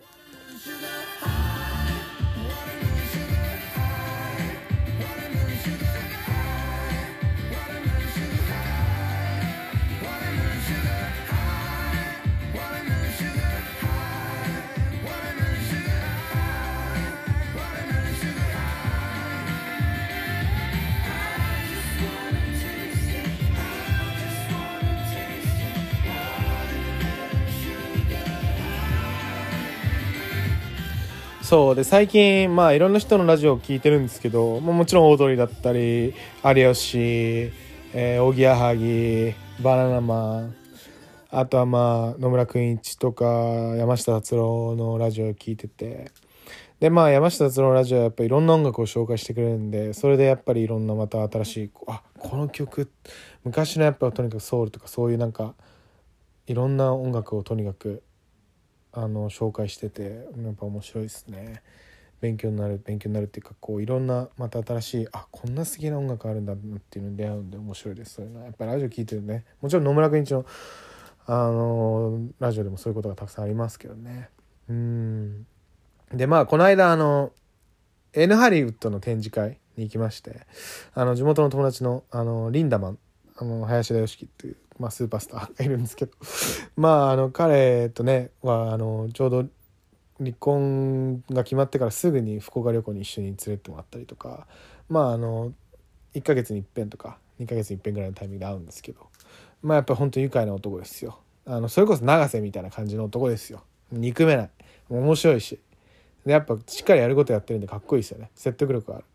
[SPEAKER 1] そうで最近まあいろんな人のラジオを聞いてるんですけど、まあ、もちろんオードリーだったり有吉、えー、おぎやはぎバナナマンあとはまあ野村くん一とか山下達郎のラジオを聞いてて。でまあ山下達郎のラジオはやっぱいろんな音楽を紹介してくれるんでそれでやっぱりいろんなまた新しいあこの曲昔のやっぱとにかくソウルとかそういうなんかいろんな音楽をとにかくあの紹介しててやっぱ面白いですね。勉強になる勉強になるっていうかこういろんなまた新しいあこんな素敵な音楽あるんだっていうのに出会うんで面白いです。そういうのはやっぱりラジオ聴いてるね。もちろん野村君一のあのラジオでもそういうことがたくさんありますけどね。うん。でまあこの間あの N ハリウッドの展示会に行きましてあの地元の友達のあのリンダマンあの林田良樹っていう、まあ、スーパースターがいるんですけど。まああの彼とねはあのちょうど離婚が決まってからすぐに福岡旅行に一緒に連れてってもらったりとか。まああの1ヶ月に一遍とか2ヶ月に一遍ぐらいのタイミングで会うんですけど。まあやっぱ本当愉快な男ですよ。あのそれこそ永瀬みたいな感じの男ですよ。憎めない。面白いし。でやっぱしっかりやることやってるんでかっこいいですよね。説得力がある。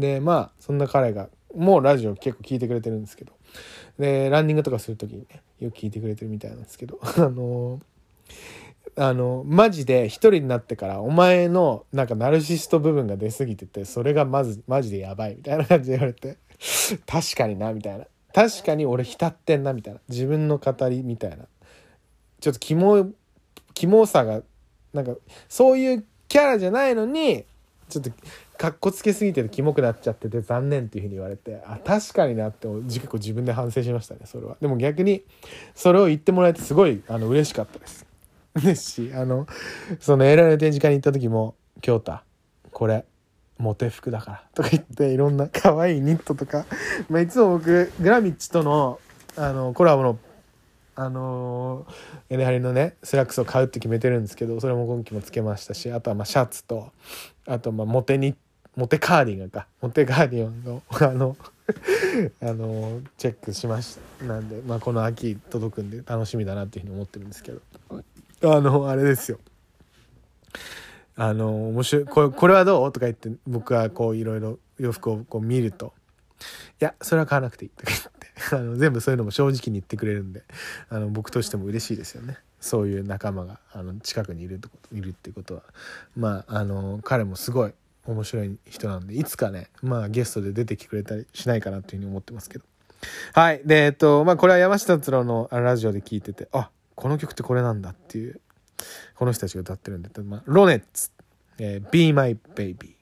[SPEAKER 1] でまあそんな彼がもうラジオ結構聞いてくれてるんですけど。でランニングとかする時にねよく聞いてくれてるみたいなんですけど あのあのマジで一人になってからお前のなんかナルシスト部分が出過ぎててそれがまずマジでやばいみたいな感じで言われて確かになみたいな。確かに俺浸ってんなみたいな。自分の語りみたいな。ちょっとキモキモさがなんかそういうキャラじゃないのにちょっとかっこつけすぎててキモくなっちゃってて残念っていうふうに言われてあ確かになって結構自分で反省しましたねそれは。でも逆にそれを言ってもらえてすごいあの嬉しかったです。ですしあのその LA の展示会に行った時も「京太これモテ服だから」とか言っていろんな可愛いニットとか、まあ、いつも僕 Gramicci とのあのコラボのあのー、エネハリのねスラックスを買うって決めてるんですけどそれも今季もつけましたしあとはまあシャツとあとまあモテニッモテカーディガンか。モテカーディガンのあの あのチェックしましたなんで、まあ、この秋届くんで楽しみだなっていうふうに思ってるんですけど。あのあれですよ。あの面白いこれこれはどう？とか言って僕はこういろいろ洋服をこう見ると「いやそれは買わなくていい」とか言って あの全部そういうのも正直に言ってくれるんであの僕としても嬉しいですよね。そういう仲間があの近くにいるいるっていうことは。まああの彼もすごい面白い人なんでいつかねまあゲストで出てきてくれたりしないかなというふうに思ってますけど。はい。でえっとまあこれは山下達郎のラジオで聞いててあこの曲ってこれなんだっていうこの人たちが歌ってるんで、まあ、ロネッツ、えー、Be My Baby「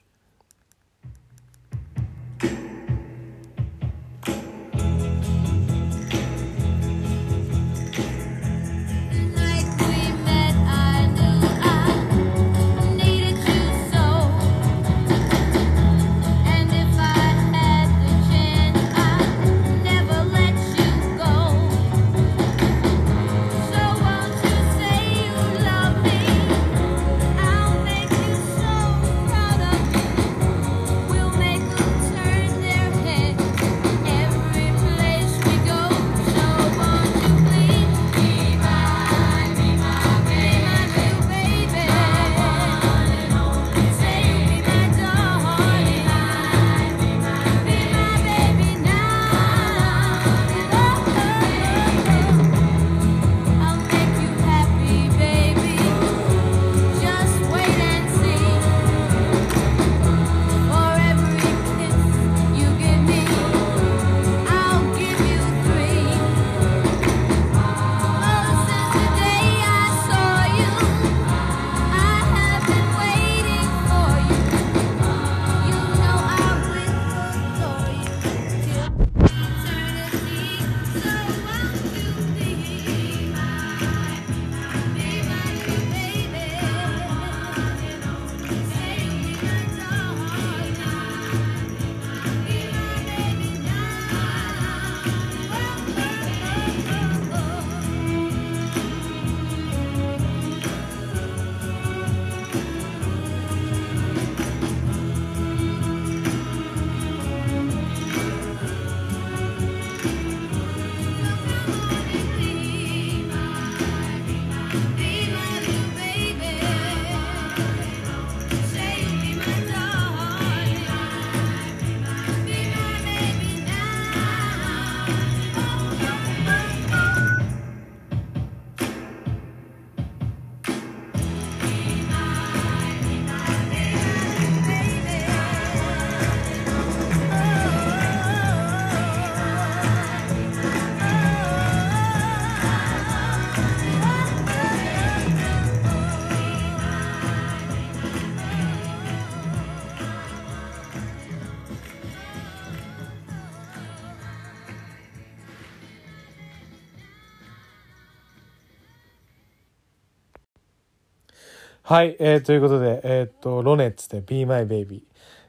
[SPEAKER 1] はい、えーということで、えーっと、ロネッツで Be My Baby。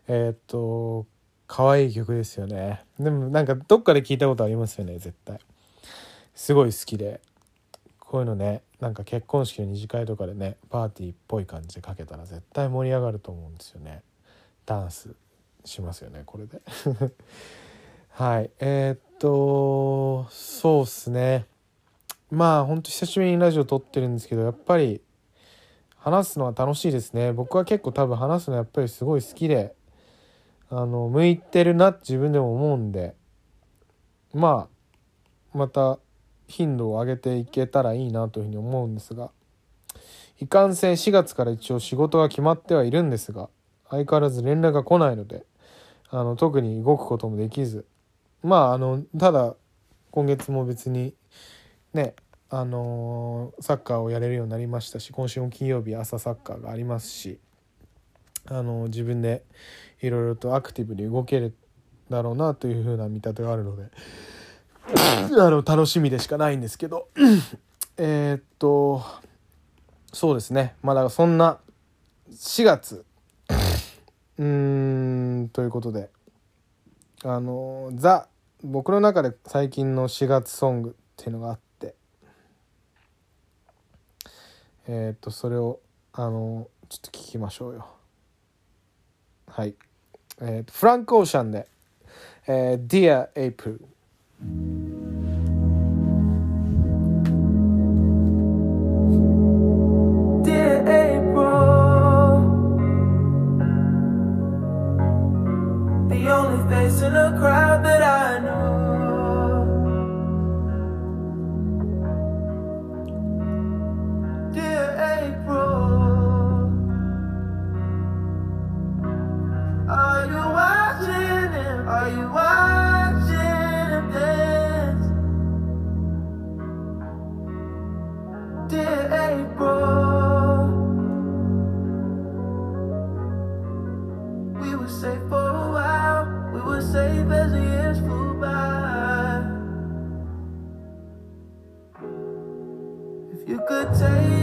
[SPEAKER 1] えーっと、可愛い曲ですよね。でもなんかどっかで聞いたことありますよね、絶対。すごい好きで。こういうのね、なんか結婚式の二次会とかでね、パーティーっぽい感じでかけたら絶対盛り上がると思うんですよね。ダンスしますよね、これで。はい、えーっと、そうっすね。まあ、ほんと久しぶりにラジオ撮ってるんですけど、やっぱり、話すのは楽しいですね。僕は結構多分話すのやっぱりすごい好きであの向いてるなって自分でも思うんでまあまた頻度を上げていけたらいいなというふうに思うんですがいかんせん4月から一応仕事が決まってはいるんですが相変わらず連絡が来ないのであの特に動くこともできずまああのただ今月も別にねあのサッカーをやれるようになりましたし今週も金曜日朝サッカーがありますし、あの自分でいろいろとアクティブに動けるだろうなというふうな見立てがあるのであの楽しみでしかないんですけどえっとそうですね。まだそんな4月うーんということであのザ僕の中で最近の4月ソングっていうのがあってえーとそれをあのちょっと聞きましょうよはいえーとフランク・オーシャンで「えー、Dear April」
[SPEAKER 5] Dear April, the only face in a crowd that I know. Safe as the years flew by. If you could take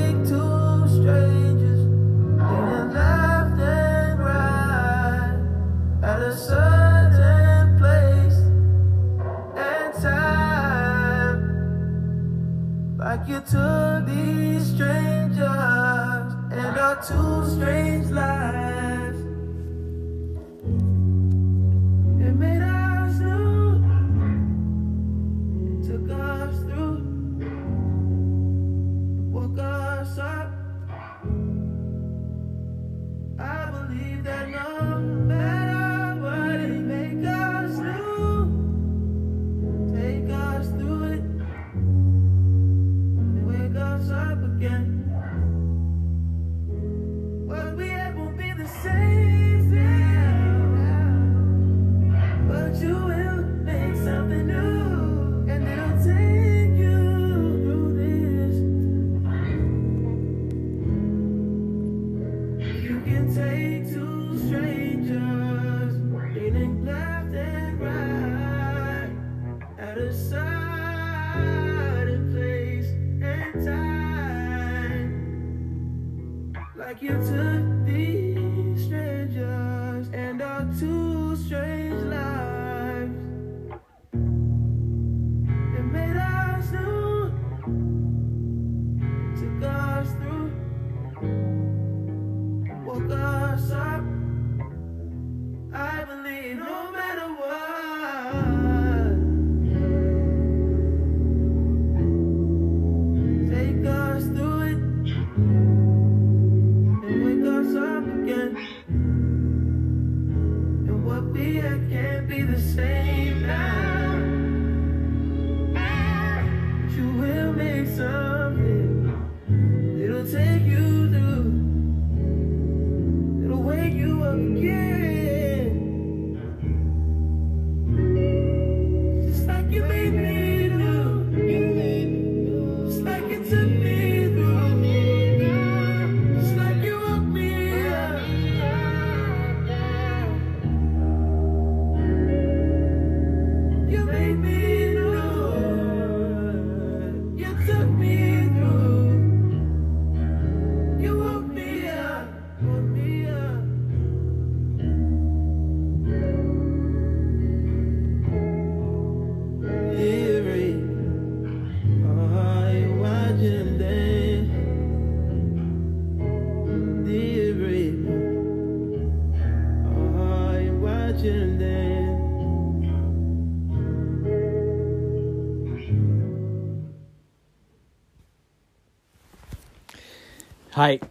[SPEAKER 1] はい。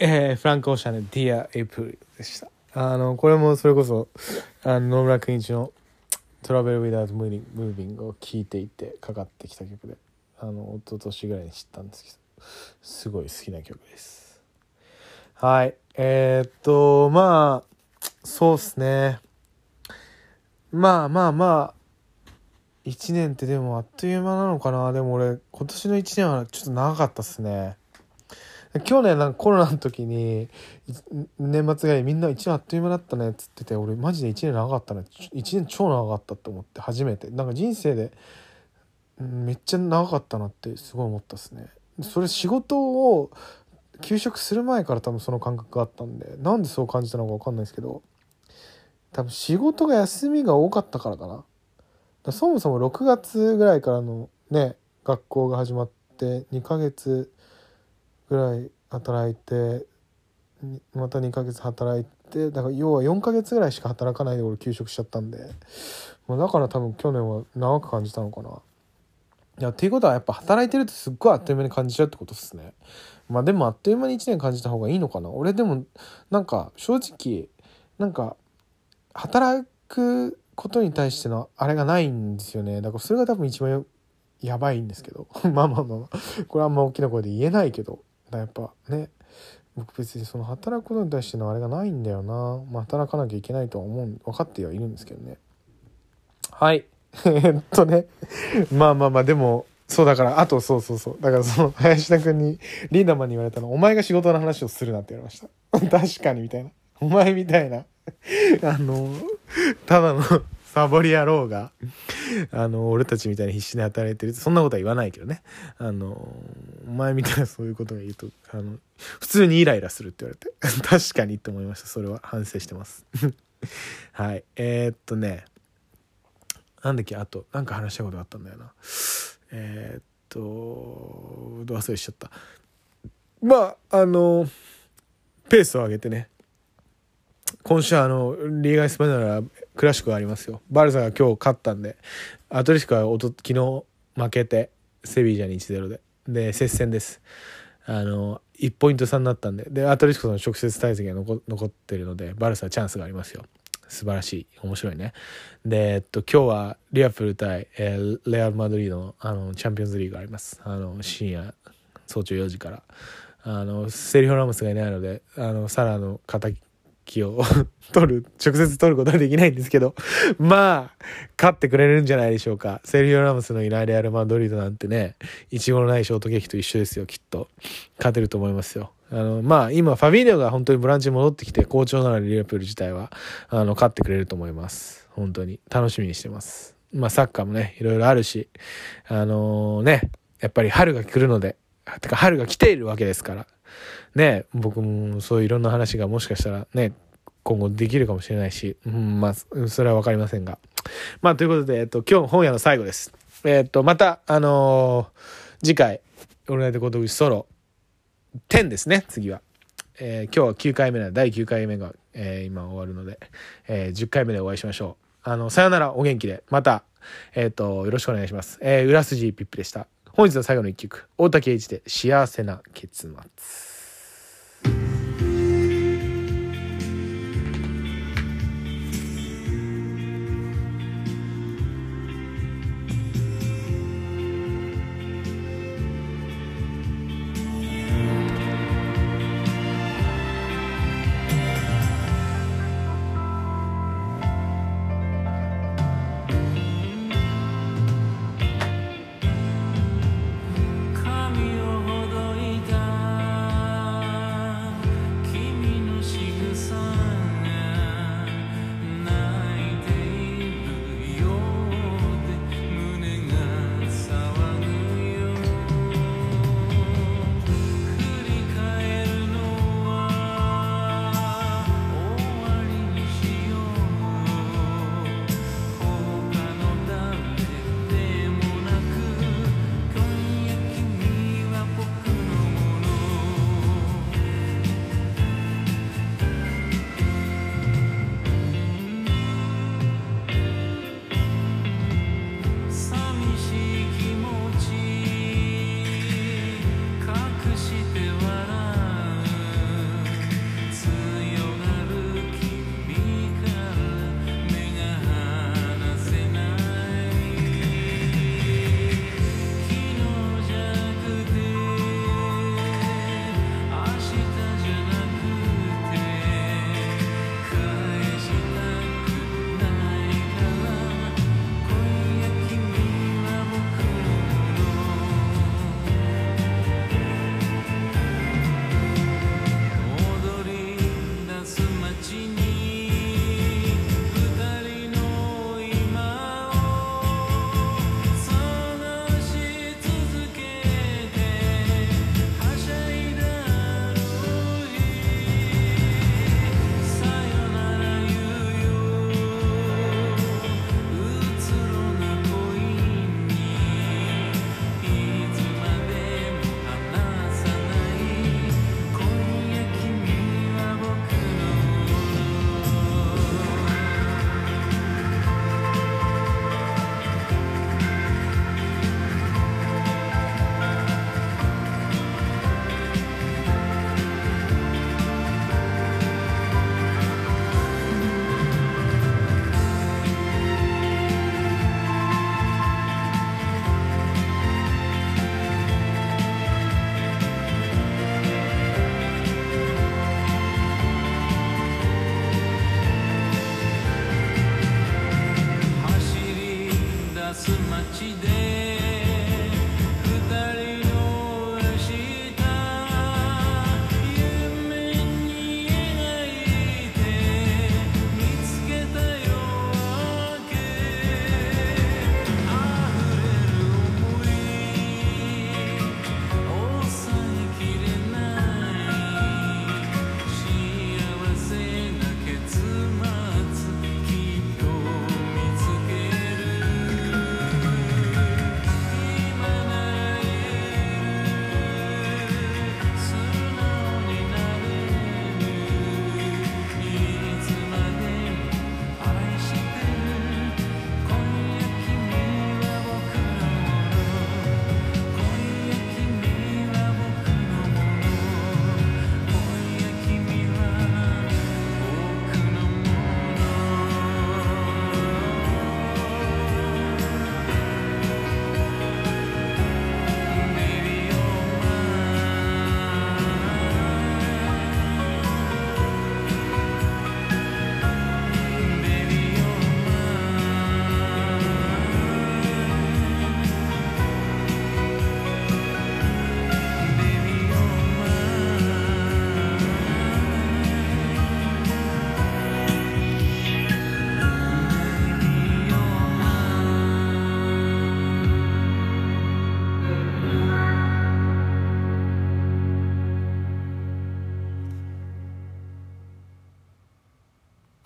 [SPEAKER 1] えー、フランク・オーシャンの Dear April でした。あの、これもそれこそ、あの、野村くん一の Travel Without Moving, を聴いていてかかってきた曲で、あの、一昨年ぐらいに知ったんですけど、すごい好きな曲です。はい。えー、っと、まあ、そうっすね。まあまあまあ、一年ってでもあっという間なのかな。でも俺、今年の一年はちょっと長かったっすね。去年なんかコロナの時に年末ぐらいみんな一年あっという間だったねっつってて俺マジで一年長かったね。ち一年超長かったって思って初めて。なんか人生でめっちゃ長かったなってすごい思ったっすね。それ仕事を休職する前から多分その感覚があったんでなんでそう感じたのか分かんないですけど多分仕事が休みが多かったからかな。そもそも6月ぐらいからのね学校が始まって2ヶ月ぐらい働いてまた2ヶ月働いてだから要は4ヶ月ぐらいしか働かないで俺休職しちゃったんで、まあ、だから多分去年は長く感じたのかな。いやっていうことはやっぱ働いてるとすっごいあっという間に感じちゃうってことですね。まあでもあっという間に1年感じた方がいいのかな。俺でもなんか正直なんか働くことに対してのあれがないんですよね。だからそれが多分一番やばいんですけど。まあまあまあまあ。これはあんま大きな声で言えないけど。だやっぱね僕別にその働くことに対してのあれがないんだよな、まあ、働かなきゃいけないとは思う分かってはいるんですけどね。はい。えっとね。まあまあまあでもそうだからあとそうそうそう。だからその林田君にリーダーマンに言われたのお前が仕事の話をするなって言われました。確かにみたいな。お前みたいな。あのただのサボり野郎があの俺たちみたいに必死に働いてるそんなことは言わないけどね。あのお前みたいなそういうことが言うとあの普通にイライラするって言われて。確かにって思いました。それは反省してます。はい。えー、っとね。なんだっけ？あとなんか話したことがあったんだよな。えー、っと忘れしちゃった。まああのペースを上げてね。今週はあのリーガイスパニョラクラシックがありますよ。バルサが今日勝ったんで。アトレティコはおと昨日負けてセビージャに1-0で。で接戦です。あの1ポイント差になったんで。でアトレティコの直接対戦が残残ってるのでバルサはチャンスがありますよ。素晴らしい。面白いね。で、えっと、今日はリアプル対、えーレアル・マドリードのあのチャンピオンズリーグがあります。あの深夜早朝4時から。あのセリフ・ラモスがいないのであのサラの敵を取る直接取ることはできないんですけど まあ勝ってくれるんじゃないでしょうか。セリフ・ラモスのいないレアル・マドリードなんてねいちごのないショートケーキと一緒ですよきっと。勝てると思いますよ。あのまあ今ファビーニョが本当にボランチに戻ってきて好調なのでリアプール自体はあの勝ってくれると思います。本当に。楽しみにしてます。まあサッカーもねいろいろあるしあのねやっぱり春が来るのでてか春が来ているわけですから。ね僕もそういういろんな話がもしかしたらね今後できるかもしれないし、うん、まあそれは分かりませんが。まあということで、えっと、今日本屋の最後です。えっとまたあのー次回「オールナイトコートウィソロ」10ですね次は、えー今日は9回目な第9回目が、えー今終わるので、えー10回目でお会いしましょう。あのさよならお元気で。またえっ、とよろしくお願いします、えー、裏筋ピップでした。本日の最後の一曲大竹栄一で幸せな結末。